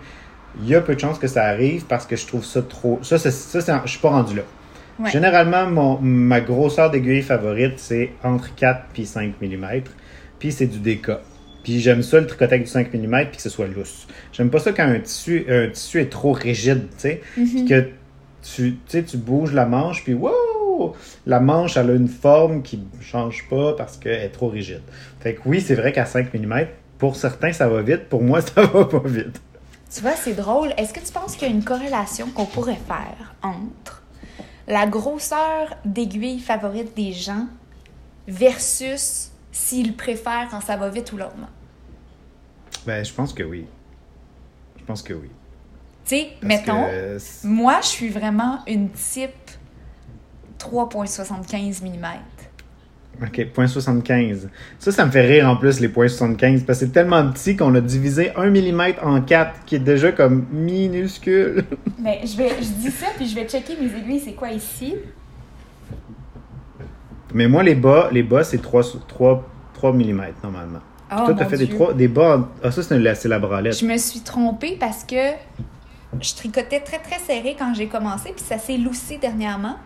Speaker 2: il y a peu de chances que ça arrive parce que je trouve ça trop. Ça, ça c'est- je suis pas rendu là.
Speaker 1: Ouais.
Speaker 2: Généralement, mon, ma grosseur d'aiguille favorite, c'est entre 4 puis 5 mm. Puis c'est du DK. Puis j'aime ça le tricoter avec du 5 mm puis que ce soit lousse. J'aime pas ça quand un tissu, un tissu est trop rigide, tu sais. Puis que tu, tu bouges la manche, puis wow! La manche, elle a une forme qui change pas parce qu'elle est trop rigide. Fait que oui, c'est vrai qu'à 5 mm, pour certains, ça va vite. Pour moi, ça va pas vite.
Speaker 1: Tu vois, c'est drôle. Est-ce que tu penses qu'il y a une corrélation qu'on pourrait faire entre la grosseur d'aiguille favorite des gens versus s'ils préfèrent quand ça va vite ou lentement?
Speaker 2: Ben, je pense que oui. Je pense que oui.
Speaker 1: Tu sais, mettons,
Speaker 2: que,
Speaker 1: moi, je suis vraiment une type 3,75 mm.
Speaker 2: OK, point 75. Ça, ça me fait rire en plus, les points 75, parce que c'est tellement petit qu'on a divisé 1 mm en 4, qui est déjà comme minuscule.
Speaker 1: Mais je, vais, je dis ça, puis je vais checker mes aiguilles, c'est quoi ici?
Speaker 2: Mais moi, les bas, les bas c'est 3, 3, 3 mm normalement.
Speaker 1: Oh,
Speaker 2: Toi, t'as fait des, des bas. en- Ah, ça, c'est la, c'est la bralette.
Speaker 1: Je me suis trompée parce que je tricotais très très serré quand j'ai commencé, puis ça s'est loussé dernièrement.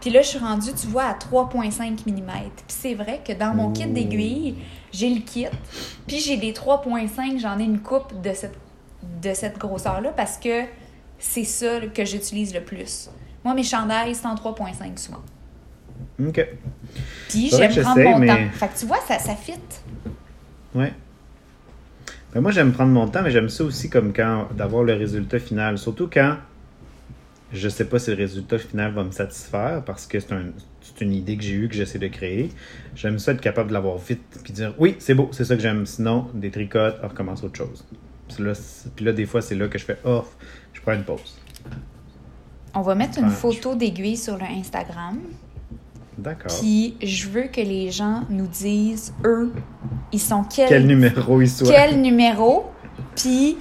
Speaker 1: Puis là, je suis rendue, tu vois, à 3,5 mm. Puis c'est vrai que dans mon kit d'aiguilles, j'ai le kit, puis j'ai des 3,5, j'en ai une coupe de cette, de cette grosseur-là parce que c'est ça que j'utilise le plus. Moi, mes chandails, c'est en 3,5 souvent.
Speaker 2: OK.
Speaker 1: Puis j'aime prendre mon
Speaker 2: mais-
Speaker 1: temps. Fait que tu vois, ça, ça fit.
Speaker 2: Ouais. Ben, moi, j'aime prendre mon temps, mais j'aime ça aussi comme quand d'avoir le résultat final. Surtout quand je sais pas si le résultat final va me satisfaire parce que c'est un, une idée que j'ai eue, que j'essaie de créer. J'aime ça être capable de l'avoir vite puis dire oui, c'est beau, c'est ça que j'aime. Sinon, des tricotes, on recommence autre chose. Puis là, c'est- puis là, des fois, c'est là que je fais off, je prends une pause.
Speaker 1: On va mettre une photo d'aiguille sur le Instagram.
Speaker 2: D'accord.
Speaker 1: Puis je veux que les gens nous disent, eux, ils sont quel,
Speaker 2: Quel numéro il soit.
Speaker 1: quel numéro. Puis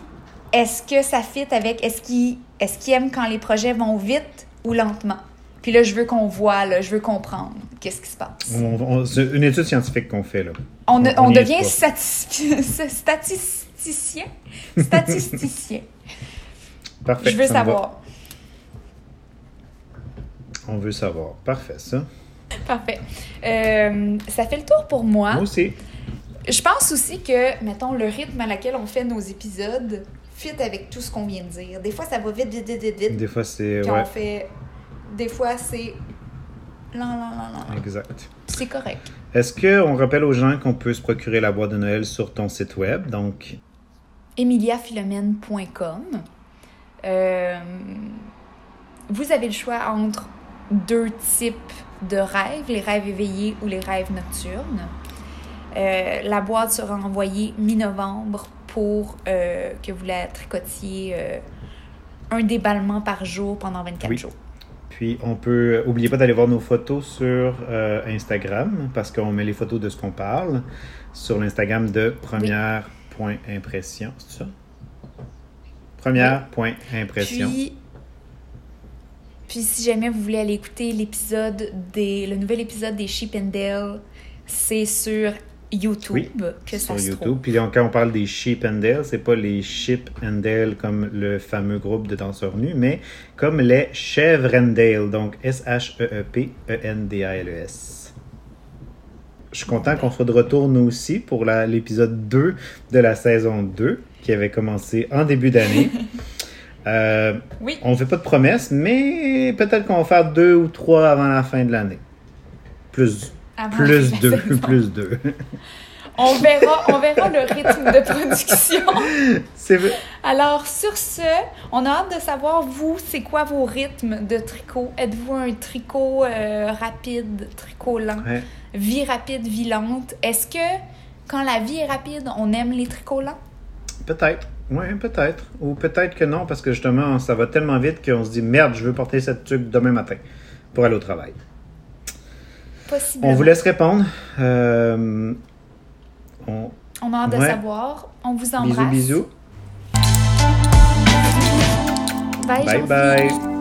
Speaker 1: est-ce que ça fit avec. Est-ce qu'ils est aiment quand les projets vont vite ou lentement? Puis là, je veux qu'on voit, là, je veux comprendre qu'est-ce qui se passe.
Speaker 2: C'est une étude scientifique qu'on fait là.
Speaker 1: On, devient statisticien. Statisticien.
Speaker 2: Parfait.
Speaker 1: je veux savoir.
Speaker 2: On veut savoir. Parfait, ça.
Speaker 1: Parfait. Euh, ça fait le tour pour moi.
Speaker 2: Moi aussi.
Speaker 1: Je pense aussi que, mettons, le rythme à laquelle on fait nos épisodes fit avec tout ce qu'on vient de dire. Des fois, ça va vite, vite, vite, vite, vite.
Speaker 2: Des fois, c'est.
Speaker 1: Puis
Speaker 2: Ouais,
Speaker 1: on fait... Des fois, c'est... Lent, lent, lent, lent.
Speaker 2: exact.
Speaker 1: C'est correct.
Speaker 2: Est-ce qu'on rappelle aux gens qu'on peut se procurer la boîte de Noël sur ton site web? Donc,
Speaker 1: emiliaphilomène.com. Euh, vous avez le choix entre deux types de rêves, les rêves éveillés ou les rêves nocturnes. Euh, la boîte sera envoyée mi-novembre pour euh, que vous la tricotiez euh, un déballement par jour pendant 24
Speaker 2: Oui.
Speaker 1: jours.
Speaker 2: puis on peut. Oubliez pas d'aller voir nos photos sur euh, Instagram parce qu'on met les photos de ce qu'on parle sur l'Instagram de première.impression. C'est ça? Première.impression.
Speaker 1: Puis, puis si jamais vous voulez aller écouter l'épisode des, le nouvel épisode des Sheep and Dale, c'est sur YouTube
Speaker 2: Oui,
Speaker 1: que
Speaker 2: sur
Speaker 1: ça se
Speaker 2: YouTube.
Speaker 1: trouve.
Speaker 2: Puis quand on parle des Sheep and Dale, c'est pas les Sheep and Dale comme le fameux groupe de danseurs nus, mais comme les Chèvres and Dale, donc E S-H-E-E-P-E-N-D-A-L-E-S. Je suis content qu'on soit de retour nous aussi pour l'épisode 2 de la saison 2 qui avait commencé en début d'année. Euh,
Speaker 1: Oui,
Speaker 2: on ne fait pas de promesses, mais peut-être qu'on va faire deux ou trois avant la fin de l'année. Plus,
Speaker 1: avant
Speaker 2: plus deux,
Speaker 1: saison.
Speaker 2: plus deux.
Speaker 1: On verra, on verra le rythme de production.
Speaker 2: C'est vrai.
Speaker 1: Alors, sur ce, on a hâte de savoir, vous, c'est quoi vos rythmes de tricot? Êtes-vous un tricot euh, rapide, tricot lent?
Speaker 2: Ouais.
Speaker 1: Vie rapide, vie lente? Est-ce que quand la vie est rapide, on aime les tricots lents?
Speaker 2: Peut-être. Oui, peut-être. Ou peut-être que non, parce que justement, ça va tellement vite qu'on se dit merde, je veux porter cette tuque demain matin pour aller au travail.
Speaker 1: Possiblement.
Speaker 2: On vous laisse répondre. Euh, on...
Speaker 1: On a hâte de savoir. On vous
Speaker 2: Bisous,
Speaker 1: embrasse.
Speaker 2: bisous.
Speaker 1: Bye,
Speaker 2: Bye bye.